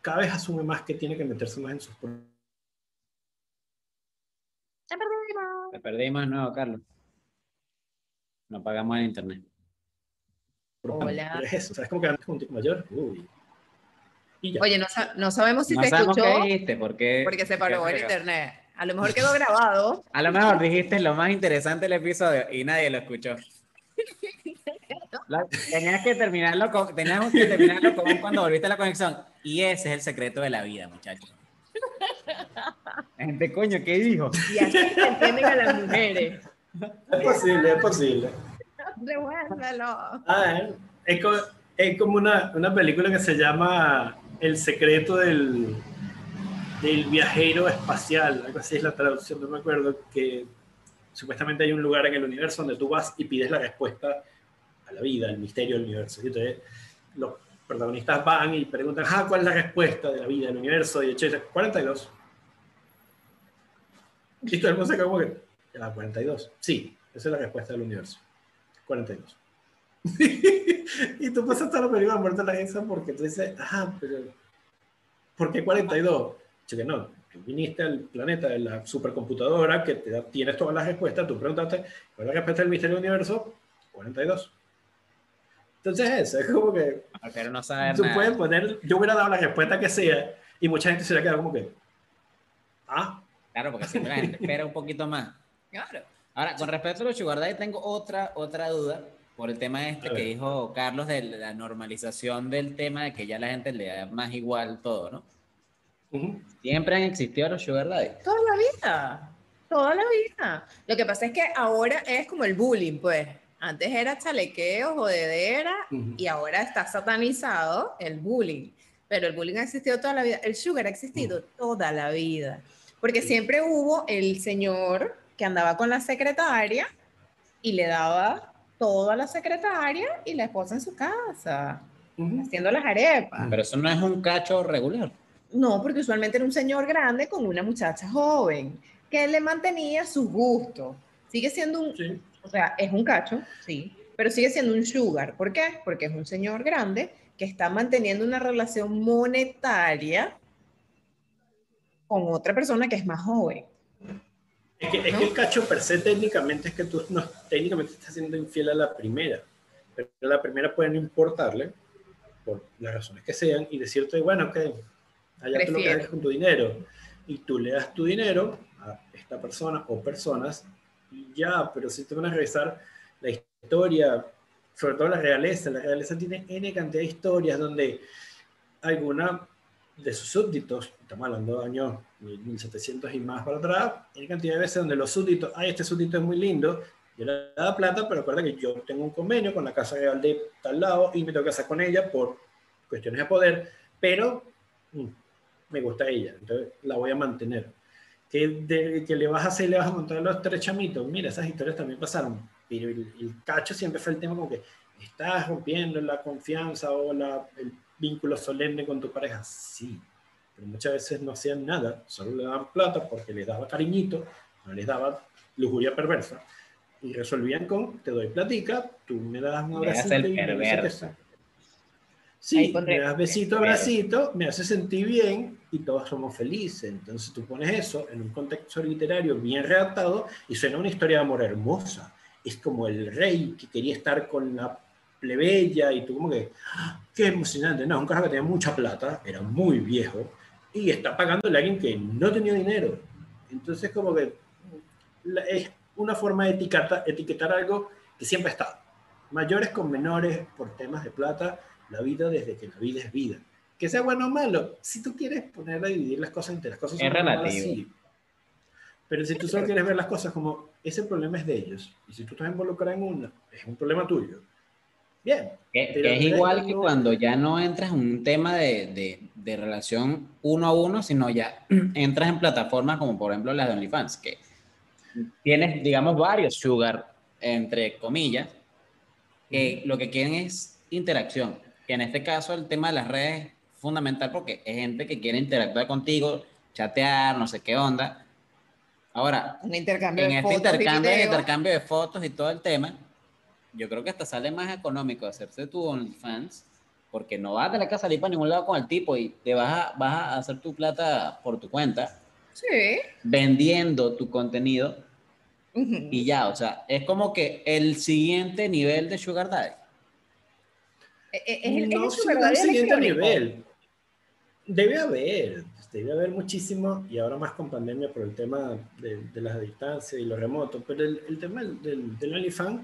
cada vez asume más que tiene que meterse más en sus propios Ya perdimos. Te perdimos de nuevo, Carlos. No pagamos el internet. Hola. Pero es eso, o sea, es como que antes un tipo mayor, uy. Y. Oye, no, sa- no sabemos si no se sabemos escuchó qué dijiste, porque... porque se paró feo. internet. A lo mejor quedó grabado. A lo mejor dijiste lo más interesante del episodio y nadie lo escuchó. La- tenías que terminarlo con, teníamos que terminarlo con cuando volviste a la conexión. Y ese es el secreto de la vida, muchachos. Gente, coño, ¿qué dijo? Y así se entienden a las mujeres. Es posible, es posible. Devuélvelo. Ah, es, es como una, una película que se llama El secreto del, del viajero espacial, algo así es la traducción, no me acuerdo, que supuestamente hay un lugar en el universo donde tú vas y pides la respuesta a la vida, al misterio del universo. Y entonces los protagonistas van y preguntan, ah, ¿cuál es la respuesta de la vida del universo? Y de hecho dice, 42. Y todo el mundo se como que, "Ya, 42. Sí, esa es la respuesta del universo. 42. y tú pasas toda la película muerta la risa porque tú dices, ajá, pero ¿por qué 42? Yo que no, tú viniste al planeta de la supercomputadora que te da, tienes todas las respuestas, tú preguntaste, ¿cuál es la respuesta del misterio del universo? 42. Entonces eso, es como que Pero no saber tú nada. puedes poner, yo hubiera dado la respuesta que sea y mucha gente se hubiera quedado como que, ah, Claro, porque siempre la gente espera un poquito más. Claro. Ahora, con respecto a los sugar tengo otra, otra duda por el tema este que dijo Carlos de la normalización del tema de que ya la gente le da más igual todo, ¿no? ujú, Siempre han existido los sugar daddy. Toda la vida. Toda la vida. Lo que pasa es que ahora es como el bullying, pues. Antes era chalequeo, jodedera, Ujú. y ahora está satanizado el bullying. Pero el bullying ha existido toda la vida. El sugar ha existido toda la vida. Porque Sí. siempre hubo el señor que andaba con la secretaria y le daba todo a la secretaria y la esposa en su casa, Ujú. haciendo las arepas. Pero eso no es un cacho regular. No, porque usualmente era un señor grande con una muchacha joven que le mantenía sus gustos. Sigue siendo un, Sí. o sea, es un cacho, sí, pero sigue siendo un sugar. ¿Por qué? Porque es un señor grande que está manteniendo una relación monetaria con otra persona que es más joven. Es que, es que el cacho per se técnicamente es que tú no, técnicamente estás siendo infiel a la primera. Pero la primera puede no importarle, por las razones que sean, y decirte, bueno, ok, allá tú lo que Prefiero. hagas con tu dinero. Y tú le das tu dinero a esta persona o personas, y ya, pero si te van a revisar la historia, sobre todo la realeza, la realeza tiene N cantidad de historias donde alguna de sus súbditos, estamos hablando de años 1700 y más para atrás, hay cantidad de veces donde los súbditos, ay, este súbdito es muy lindo, yo le daba plata, pero recuerda que yo tengo un convenio con la Casa Real de tal lado y me tengo que casar con ella por cuestiones de poder, pero mm, me gusta ella, entonces la voy a mantener. Que, de, que le vas a hacer, le vas a montar los tres chamitos, mira, esas historias también pasaron, pero el, el cacho siempre fue el tema como que estás rompiendo la confianza o la, el vínculo solemne con tu pareja, sí, pero muchas veces no hacían nada, solo le daban plata porque les daba cariñito, no les daba lujuria perversa, y resolvían con, te doy platica, tú me das un abracito y me perverso. sí. Sí, me das besito, abracito, me hace sentir bien y todos somos felices. Entonces tú pones eso en un contexto literario bien redactado y suena una historia de amor hermosa. Es como el rey que quería estar con la plebeya y tú como que, ¡ah! qué emocionante. No, un carajo que tenía mucha plata, era muy viejo y está pagándole a alguien que no tenía dinero. Entonces como que la- es una forma de etiquetar, etiquetar algo que siempre ha estado. Mayores con menores por temas de plata, la vida desde que la vida es vida. Que sea bueno o malo, si tú quieres poner a dividir las cosas entre las cosas Es son malas, relativo. sí. Pero si tú solo quieres ver las cosas como ese problema es de ellos, y si tú estás involucrado en una, es un problema tuyo. Bien, Que, que es igual que cuando ya no entras en un tema de, de, de relación uno a uno, sino ya entras en plataformas como por ejemplo las de OnlyFans, que tienes, digamos, varios sugar, entre comillas, que lo que quieren es interacción. Que en este caso el tema de las redes es fundamental porque es gente que quiere interactuar contigo, chatear, no sé qué onda. Ahora, Un intercambio en de este intercambio de fotos y todo el tema, yo creo que hasta sale más económico hacerse tu OnlyFans, porque no vas a tener que salir para ningún lado con el tipo y te vas a, vas a hacer tu plata por tu cuenta, Sí. vendiendo tu contenido Ujú. y ya, o sea, es como que el siguiente nivel de Sugar Daddy. Eh, eh, Es el, es no el sí, sugar daddy al siguiente nivel. Debe haber, debe haber muchísimo, y ahora más con pandemia por el tema de, de las distancias y lo remoto, pero el, el tema del, del, del OnlyFans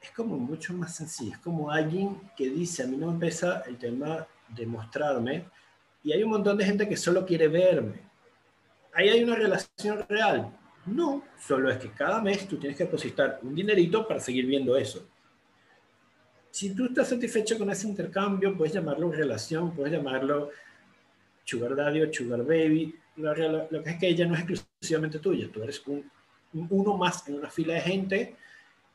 es como mucho más sencillo, es como alguien que dice, a mí no me pesa el tema de mostrarme, y hay un montón de gente que solo quiere verme. Ahí hay una relación real. No, solo es que cada mes tú tienes que depositar un dinerito para seguir viendo eso si tú estás satisfecho con ese intercambio, puedes llamarlo relación, puedes llamarlo sugar daddy o sugar baby. Lo que es que ella no es exclusivamente tuya, tú eres un, un- uno más en una fila de gente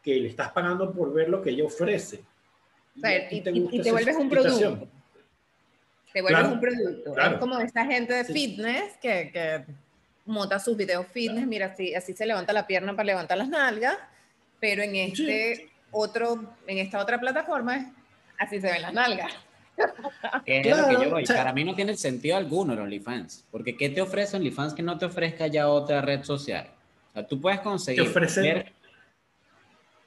que le estás pagando por ver lo que ella ofrece. O sea, y, te y- gusta y te esa vuelves un producto. Te vuelves Claro, un producto. claro. Es como esta gente de Sí. fitness que, que monta sus videos fitness. Mira, así, así se levanta la pierna para levantar las nalgas, pero en este otro, en esta otra plataforma, así se ven las nalgas. Que es lo que yo voy. o sea- Para mí no tiene sentido alguno el OnlyFans, porque ¿qué te ofrece OnlyFans que no te ofrezca ya otra red social? O sea, tú puedes conseguir... Te ofrece- ver-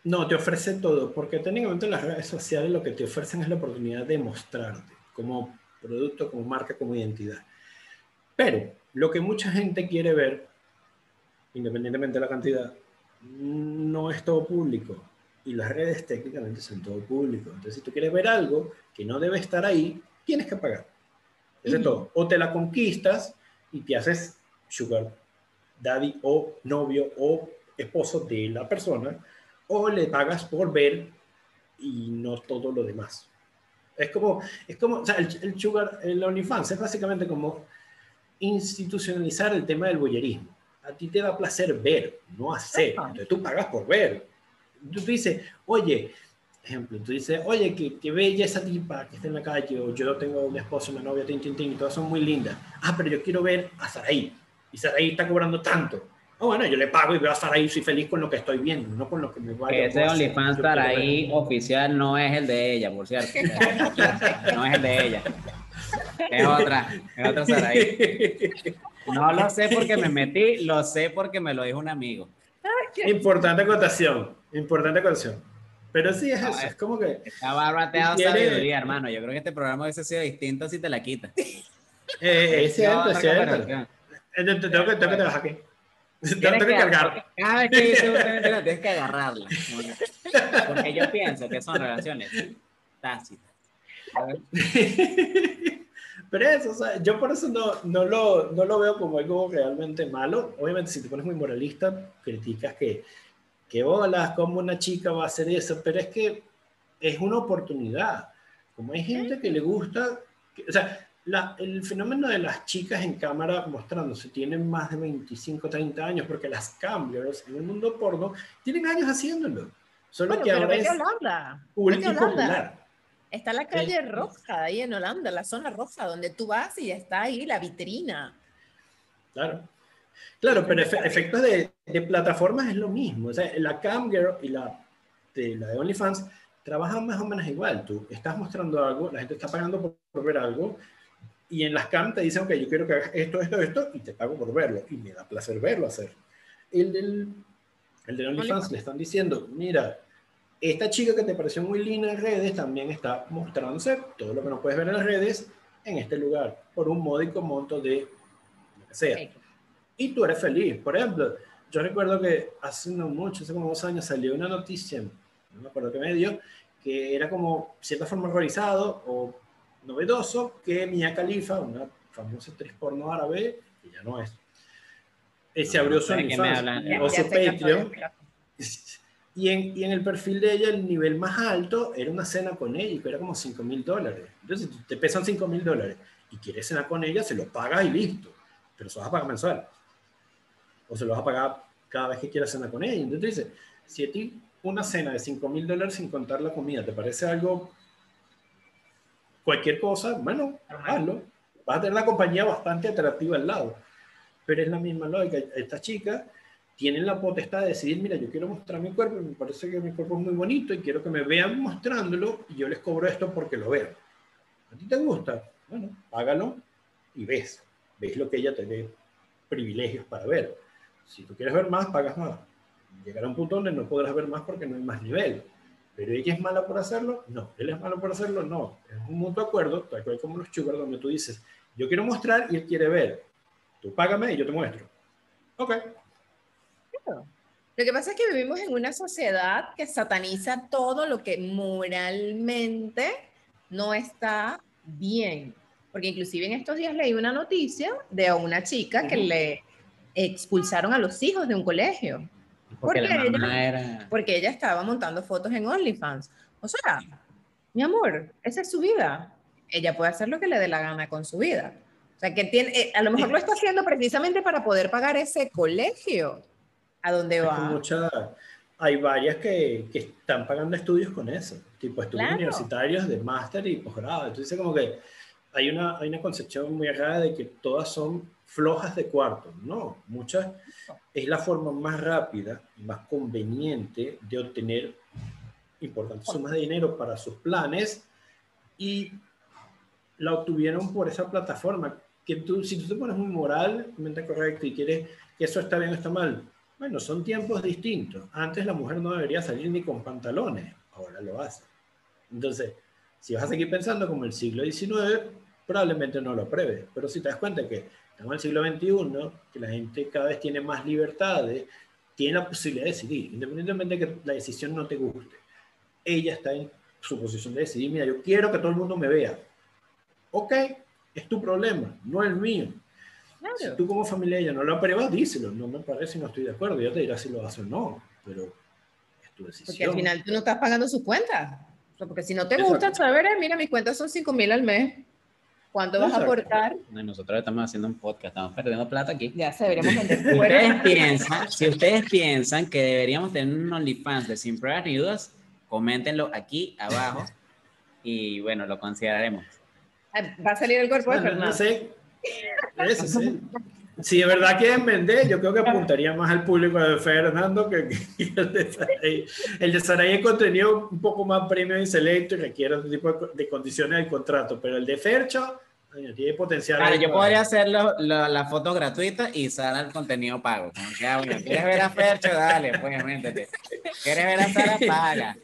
No, te ofrece todo, porque técnicamente las redes sociales lo que te ofrecen es la oportunidad de mostrarte como producto, como marca, como identidad. Pero lo que mucha gente quiere ver, independientemente de la cantidad, no es todo público. Y las redes técnicamente son todo público. Entonces, si tú quieres ver algo que no debe estar ahí, tienes que pagar. Es de todo. O te la conquistas y te haces sugar daddy o novio o esposo de la persona, o le pagas por ver y no todo lo demás. Es como, es como o sea, el, el sugar, el OnlyFans es básicamente como institucionalizar el tema del boyerismo. A ti te da placer ver, no hacer. Entonces tú pagas por ver. Tú dices, oye, ejemplo, tú dices, oye, qué, bella esa tipa que está en la calle, o yo tengo un esposo, una novia, tin, tin, tin, y todas son muy lindas. Ah, pero yo quiero ver a Saraí, y Saraí está cobrando tanto. Ah, bueno, yo le pago y veo a Saraí, soy feliz con lo que estoy viendo, no con lo que me vaya a Ese OnlyFans Saraí oficial no es el de ella, por cierto. no es el de ella. Es otra, es otra Saraí. No lo sé porque me metí, lo sé porque me lo dijo un amigo. Importante acotación, importante acotación. Pero sí es eso, es, como que... Está barbateado sabiduría, hermano. Yo creo que este programa hubiese sido distinto si te la quitas. Eh, es cierto, es cierto. Tengo que, tengo que trabajar aquí. Tengo que cargar. Cada vez que dice tienes que agarrarla. Porque yo pienso que son relaciones tácitas. Pero eso, o sea, yo por eso no, no, lo, no lo veo como algo realmente malo. Obviamente, si te pones muy moralista, criticas que, que bolas, como una chica va a hacer eso, pero es que es una oportunidad. Como hay gente que le gusta, o sea, la, el fenómeno de las chicas en cámara mostrándose tienen más de 25, 30 años, porque las cameras en el mundo porno tienen años haciéndolo. Solo que ahora es Holanda. popular. Está la calle roja, ahí en Holanda, la zona roja, donde tú vas y está ahí la vitrina. Claro. Claro, pero efectos de, de, plataformas es lo mismo. O sea, la Camgirl y la de, la de OnlyFans trabajan más o menos igual. Tú estás mostrando algo, la gente está pagando por, ver algo, y en las cam te dicen, ok, yo quiero que hagas esto, esto, esto, y te pago por verlo, y me da placer verlo hacer. El del, el de OnlyFans le están diciendo, mira, esta chica que te pareció muy linda en redes también está mostrándose todo lo que no puedes ver en las redes en este lugar, por un módico monto de lo que sea y tú eres feliz. Por ejemplo, yo recuerdo que hace no mucho, hace como dos años, salió una noticia, no me acuerdo qué medio, que era como cierta forma horrorizado o novedoso que Mia Khalifa, una famosa actriz porno árabe, que ya no es, eh, se abrió su OnlyFans o su Patreon. Y en, y en, el perfil de ella, el nivel más alto era una cena con ella, que era como 5 mil dólares. Entonces, si te pesan 5 mil dólares y quieres cenar con ella, se lo pagas y listo. Pero eso vas a pagar mensual o se lo vas a pagar cada vez que quieras cenar con ella. Entonces dice, si a ti una cena de 5 mil dólares sin contar la comida te parece algo, cualquier cosa, bueno, hazlo. Vas a tener la compañía bastante atractiva al lado. Pero es la misma lógica. Estas chicas tienen la potestad de decidir, mira, yo quiero mostrar mi cuerpo, me parece que mi cuerpo es muy bonito y quiero que me vean mostrándolo y yo les cobro esto porque lo vean. ¿A ti te gusta? Bueno, hágalo y ves. Ves lo que ella tiene privilegios para ver. Si tú quieres ver más, pagas más. Llegará un punto donde no podrás ver más porque no hay más nivel. Pero ella es mala por hacerlo, no. Él es malo por hacerlo, no. Es un mutuo acuerdo, tal cual como los sugar, donde tú dices, yo quiero mostrar y él quiere ver. Tú págame y yo te muestro. Ok. Lo que pasa es que vivimos en una sociedad que sataniza todo lo que moralmente no está bien. Porque inclusive en estos días leí una noticia de una chica que le expulsaron a los hijos de un colegio. Porque, ella, porque ella estaba montando fotos en OnlyFans. O sea, mi amor, esa es su vida. Ella puede hacer lo que le dé la gana con su vida. O sea, que tiene, eh, a lo mejor lo está haciendo precisamente para poder pagar ese colegio a donde va. hay varias que, que, están pagando estudios con eso, tipo estudios universitarios de máster y posgrado. Entonces, como que hay una, hay una concepción muy errada de que todas son flojas de cuarto. No, muchas es la forma más rápida más conveniente de obtener importantes sumas de dinero para sus planes y la obtuvieron por esa plataforma. Que tú, si tú te pones muy moralmente correcto y quieres que eso está bien o está mal, bueno, son tiempos distintos. Antes la mujer no debería salir ni con pantalones, ahora lo hace. Entonces, si vas a seguir pensando como el siglo XIX, probablemente no lo apruebes. Pero si te das cuenta que estamos en el siglo XXI, que la gente cada vez tiene más libertades, tiene la posibilidad de decidir, independientemente de que la decisión no te guste. Ella está en su posición de decidir, mira, yo quiero que todo el mundo me vea. Ok, es tu problema, no el mío. Si tú como familia ella no lo apruebas, díselo, no me parece, no estoy de acuerdo, yo te dirá si lo hace o no, pero tu Porque al decisión. final tú no estás pagando sus cuentas. Porque si no te Exacto. gusta, chévere, mira, mis cuentas son 5 mil al mes. ¿Cuánto vas a aportar? No, Nosotros estamos haciendo un podcast, estamos perdiendo plata aquí. Ya se deberíamos vender Ustedes piensan, si ustedes piensan que deberíamos tener un OnlyFans de Sin Pruebas ni Dudas, coméntenlo aquí abajo y bueno, lo consideraremos. Ah, Va a salir el cuerpo de Bueno, no Fernando. sé. Eso sí. Si de verdad quieren vender, yo creo que apuntaría más al público de Fernando que, que el de Saraí. El de Saraí es contenido un poco más premium y selecto y requiere otro tipo de, co- de condiciones del contrato, pero el de Fercho tiene potencial. Claro, yo podría hacer lo- lo- las fotos gratuitas y Sara el contenido pago. Ah, bueno, ¿Quieres ver a Fercho? Dale, pues métete. ¿Quieres ver a Sara? Paga.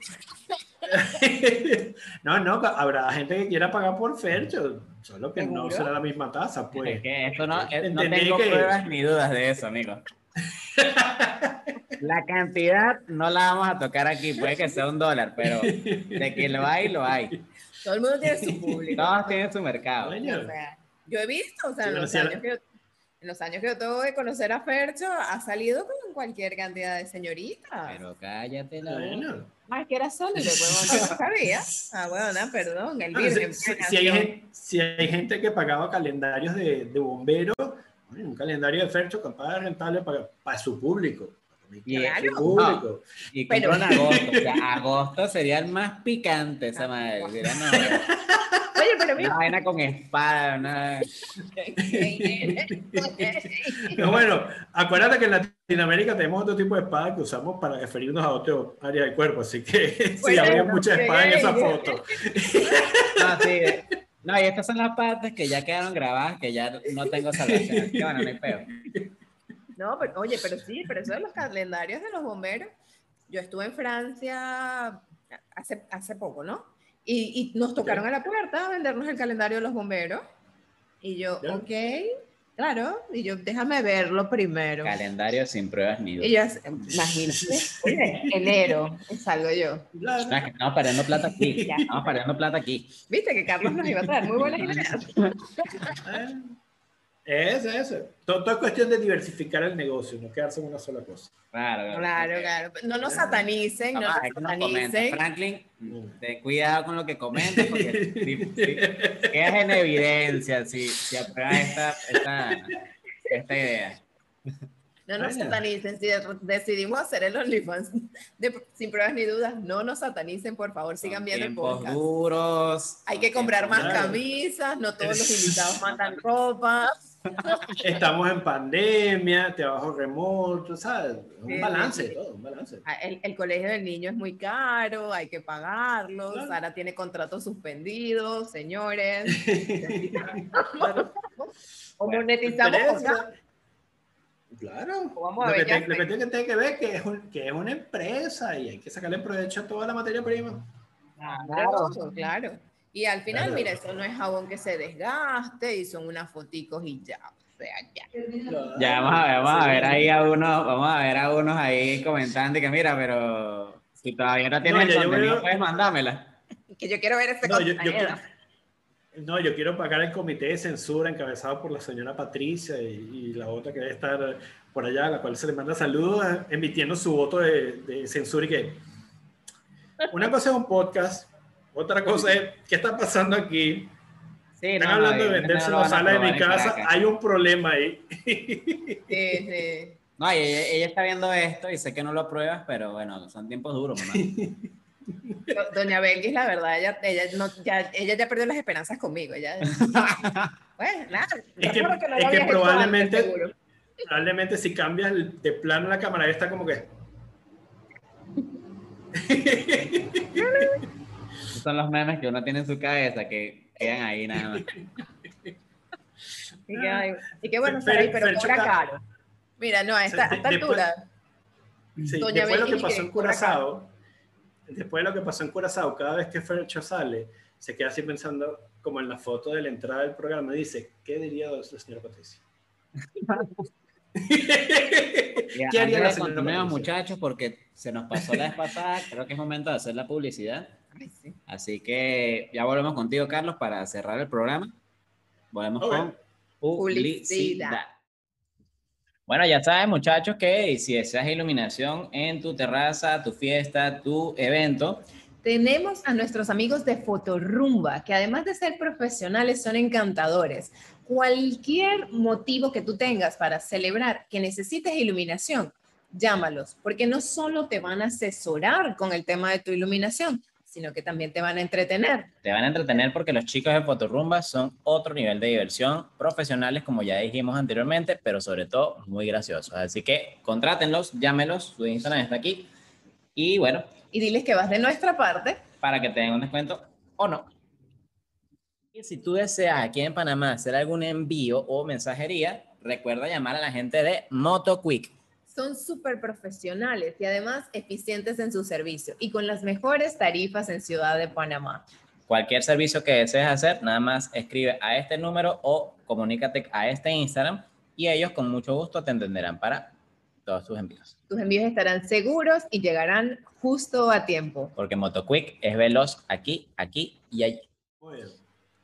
no, no, habrá gente que quiera pagar por Fercho, solo que no será la misma tasa, pues. Es que esto no, eh, no tengo que- pruebas ni dudas de eso, amigo. La cantidad no la vamos a tocar aquí, puede que sea un dólar, pero de que lo hay, lo hay. Todo el mundo tiene su público. Todos tienen su mercado. O sea, yo he visto, o sea, en bueno, los, años que yo, en los años que yo tengo de conocer a Fercho, ha salido con cualquier cantidad de señoritas. Pero cállate la boca. Ah, que era sólido, bueno, no sabía. Ah, bueno, no, perdón, el Ah, virgen. si, si hay, si gente que pagaba calendarios de, de bomberos, un calendario de Fercho capaz de rentable para, para su público. Y- Claro. público. Y Pero- compró en agosto. O sea, agosto sería el más picante, esa madre. Sería, no, Oye, pero una mira. vaina con espada, una... Pero bueno, acuérdate que en Latinoamérica tenemos otro tipo de espada que usamos para referirnos a otro área del cuerpo, así que sí, Bueno, había muchas espadas en esa foto. No, sí. No, y estas son las partes que ya quedaron grabadas, que ya no tengo salvación. Que bueno, no hay peo. No, pero, oye, pero sí, pero eso de los calendarios de los bomberos. Yo estuve en Francia hace, hace poco, ¿no? Y, y nos tocaron a la puerta a vendernos el calendario de los bomberos. Y yo, Ya. ok, claro. Y yo, déjame verlo primero. Calendario sin pruebas ni Y dudas. yo, imagínate, oye, enero, y salgo yo. Claro. No, estamos perdiendo plata aquí. Estamos perdiendo plata aquí. Viste que Carlos nos iba a traer muy buenas ideas. Eso, eso. Todo, todo es cuestión de diversificar el negocio, no quedarse en una sola cosa. Claro, Claro, claro. No nos satanicen, no nos satanicen. Franklin, ten cuidado con lo que comentas porque si- si- quedas en evidencia si, si apruebas esta, esta, esta idea. No nos Bueno. satanicen. Si de- decidimos hacer el OnlyFans de- sin pruebas ni dudas, no nos satanicen, por favor, sigan Son viendo el podcast. duros. Hay que comprar más camisas, no todos los invitados mandan ropa. Estamos en pandemia, trabajo remoto, ¿sabes? Un balance, sí, sí. todo, un balance. Ah, El, el colegio del niño es muy caro, hay que pagarlo. Claro. Sara tiene contratos suspendidos, señores. o Bueno, monetizamos Claro. Vamos a lo, ver que te- que tiene que ver que es, un- que es una empresa y hay que sacarle provecho a toda la materia prima. Claro, claro. Y al final, Claro. mira, eso no es jabón que se desgaste y son unas foticos y ya. O sea, ya. Ya vamos a ver, vamos a ver ahí a unos, vamos a ver a unos ahí comentando que mira, pero si todavía no tienes No, el yo contenido, veo- puedes mandármela. Que yo quiero ver este No, yo, yo contenido. quiero, no, yo quiero pagar el comité de censura encabezado por la señora Patricia y, y la otra que debe estar por allá, a la cual se le manda saludos, eh, emitiendo su voto de, de censura y que una cosa es un podcast, otra cosa es qué está pasando aquí. Sí, Están no, hablando de evidentemente venderse no la sala de mi casa, hay un problema ahí. Sí, sí. No, ella, ella está viendo esto y sé que no lo apruebas, pero bueno, son tiempos duros, mamá. Doña Belkis, la verdad, ella, ella, no, ya, ella ya perdió las esperanzas conmigo. Ya, bueno, nada. Es que- recuerdo lo es que probablemente- antes. Probablemente si cambias de plano la cámara, está como que... Son los memes que uno tiene en su cabeza que quedan ahí nada más. Y que, ay, y que bueno, Saray, pero cobra Ca- caro. Mira, no, a esta, a esta De- después- altura. Sí, Doña después de lo que pasó que en Curazao, después de lo que pasó en Curazao, cada vez que Fercho sale, se queda así pensando, como en la foto de la entrada del programa, dice, ¿qué diría la señora Patricia? ¿Qué haría la señora Patricia? muchachos, porque se nos pasó la vez pasada, creo que es momento de hacer la publicidad. Ay, sí. Así que ya volvemos contigo, Carlos, para cerrar el programa. Volvemos Ok. con publicidad. Publicidad. Bueno, ya sabes, muchachos, que si deseas iluminación en tu terraza, tu fiesta, tu evento, tenemos a nuestros amigos de Fotorumba, que además de ser profesionales, son encantadores. Cualquier motivo que tú tengas para celebrar que necesites iluminación, llámalos, porque no solo te van a asesorar con el tema de tu iluminación, sino que también te van a entretener. Te van a entretener porque los chicos de Fotorumba son otro nivel de diversión, profesionales como ya dijimos anteriormente, pero sobre todo muy graciosos. Así que contrátenlos, llámelos, su Instagram está aquí. Y bueno. Y diles que vas de nuestra parte. Para que te den un descuento o no. Y si tú deseas aquí en Panamá hacer algún envío o mensajería, recuerda llamar a la gente de MotoQuick son súper profesionales y además eficientes en su servicio y con las mejores tarifas en Ciudad de Panamá. Cualquier servicio que desees hacer, nada más escribe a este número o comunícate a este Instagram y ellos con mucho gusto te entenderán para todos tus envíos. Tus envíos estarán seguros y llegarán justo a tiempo. Porque MotoQuick es veloz aquí, aquí y allí.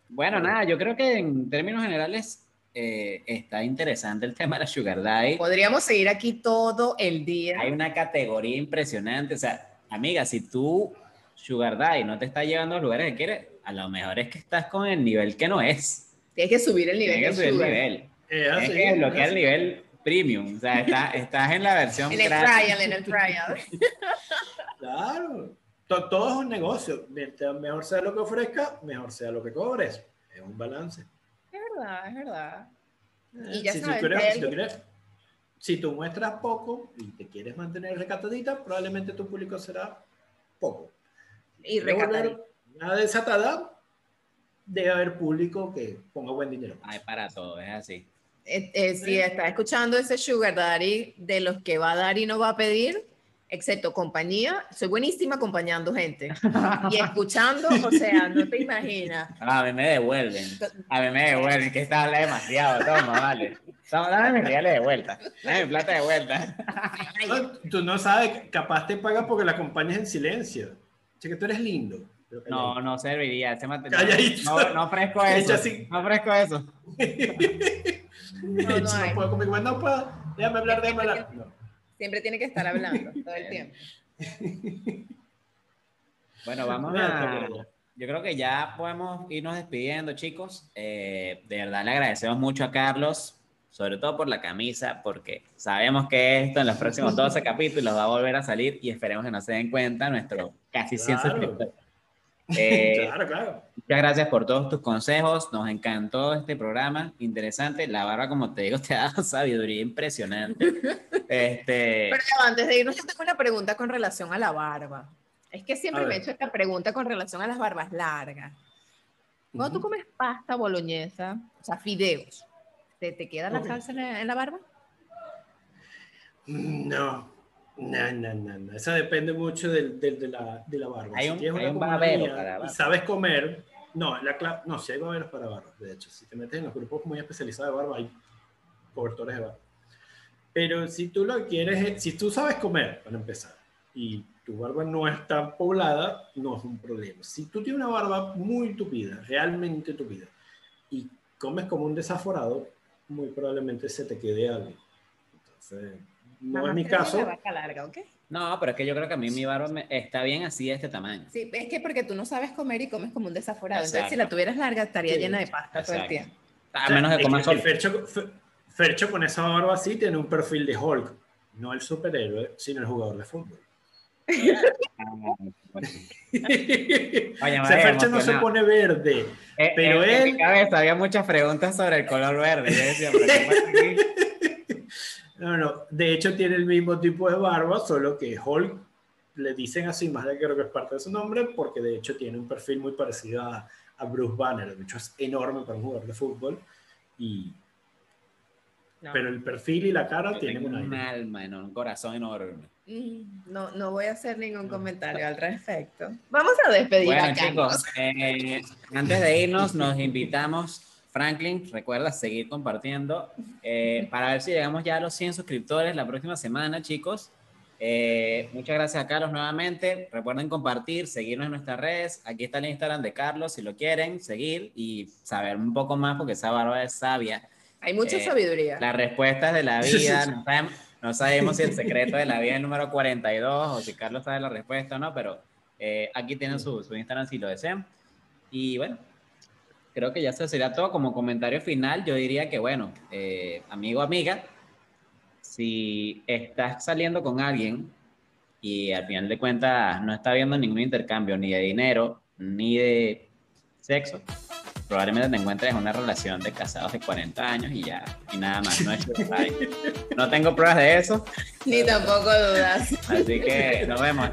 Bueno, nada, yo creo que en términos generales eh, está interesante el tema de la Sugar Daddy. Podríamos seguir aquí todo el día. Hay una categoría impresionante. O sea, amiga, si tú, Sugar Daddy, no te está llevando a los lugares que quieres, a lo mejor es que estás con el nivel que no es. Tienes que subir el nivel. Tienes que subir el nivel. Tienes que bloquear el nivel premium. O sea, estás en la versión. en el trial, en el trial. claro. Todo es un negocio. Mejor sea lo que ofrezca, mejor sea lo que cobres. Es un balance es verdad. Eh, y ya si, sabes, si, tú muestras poco y te quieres mantener recatadita, probablemente tu público será poco. Y recatadita. Una desatada, debe haber público que ponga buen dinero. Hay para todo, es así. Eh, eh, si está escuchando ese Sugar Daddy de los que va a dar y no va a pedir, excepto compañía, soy buenísima acompañando gente y escuchando, o sea, no te imaginas. a mí me devuelven, a mí me devuelven, que esta habla demasiado, toma, vale. Dame mis reales de vuelta, dame mi plata de vuelta. tú no sabes, capaz te pagas porque la acompañas en silencio. Che, que tú eres lindo. No, no serviría. Ese material, no, no ofrezco eso. No ofrezco eso. no, no, no puedo conmigo. No puedo. Déjame hablar, déjame hablar. Siempre tiene que estar hablando todo el tiempo. Bueno, vamos a... Yo creo que ya podemos irnos despidiendo, chicos. Eh, de verdad le agradecemos mucho a Carlos, sobre todo por la camisa, porque sabemos que esto en los próximos 12 capítulos va a volver a salir y esperemos que no se den cuenta nuestro casi 100 suscriptores. Eh, claro, claro. Muchas gracias por todos tus consejos. Nos encantó este programa. Interesante. La barba, como te digo, te da sabiduría impresionante. este... Pero antes de irnos, yo tengo una pregunta con relación a la barba. Es que siempre me he hecho esta pregunta con relación a las barbas largas. Cuando tú comes pasta boloñesa, o sea, fideos, ¿te, te queda la salsa en la barba? No, no, no, no, no. Eso depende mucho del, de, la, de la barba. Hay un, si hay un babero para Y sabes comer. No, la, no, si hay baberos para barba, de hecho. Si te metes en los grupos muy especializados de barba, hay cobertores de barba. Pero si tú lo quieres, si tú sabes comer, para empezar, y tu barba no está poblada, no es un problema. Si tú tienes una barba muy tupida, realmente tupida, y comes como un desaforado, muy probablemente se te quede algo. Entonces, no es mi caso. No, pero es que yo creo que a mí mi barba está bien así de este tamaño. Sí, es que porque tú no sabes comer y comes como un desaforado. Entonces, si la tuvieras larga, estaría llena de pasta todo el tiempo. A menos de comer solo. Fercho, Fercho con esa barba así tiene un perfil de Hulk. No el superhéroe, sino el jugador de fútbol. Oye, Fercho no se pone verde, eh, pero él... En mi cabeza había muchas preguntas sobre el color verde. Yo decía, no, no, de hecho tiene el mismo tipo de barba, solo que Hulk le dicen así, más de que creo que es parte de su nombre, porque de hecho tiene un perfil muy parecido a, Bruce Banner. De hecho es enorme para un jugador de fútbol. Y, Pero el perfil y la cara tienen un alma, un corazón enorme. Mm, no, no voy a hacer ningún comentario al respecto. Vamos a despedir bueno, chicos, eh, antes de irnos, nos invitamos Franklin, recuerda seguir compartiendo eh, para ver si llegamos ya a los 100 suscriptores la próxima semana, chicos. Eh, muchas gracias a Carlos nuevamente. Recuerden compartir, seguirnos en nuestras redes. Aquí está el Instagram de Carlos si lo quieren seguir y saber un poco más porque esa barba es sabia Hay mucha Eh, sabiduría. Las respuestas de la vida, no sabemos, no sabemos si el secreto de la vida es el número 42 o si Carlos sabe la respuesta o no, pero eh, aquí tienen su, su Instagram si lo desean. Y bueno, creo que ya eso sería todo. Como comentario final, yo diría que, bueno, eh, amigo, amiga, si estás saliendo con alguien y al final de cuentas no está habiendo ningún intercambio ni de dinero ni de sexo, probablemente te encuentres en una relación de casados de 40 años y ya, y nada más. No, no tengo pruebas de eso, Ni tampoco dudas. así que nos vemos.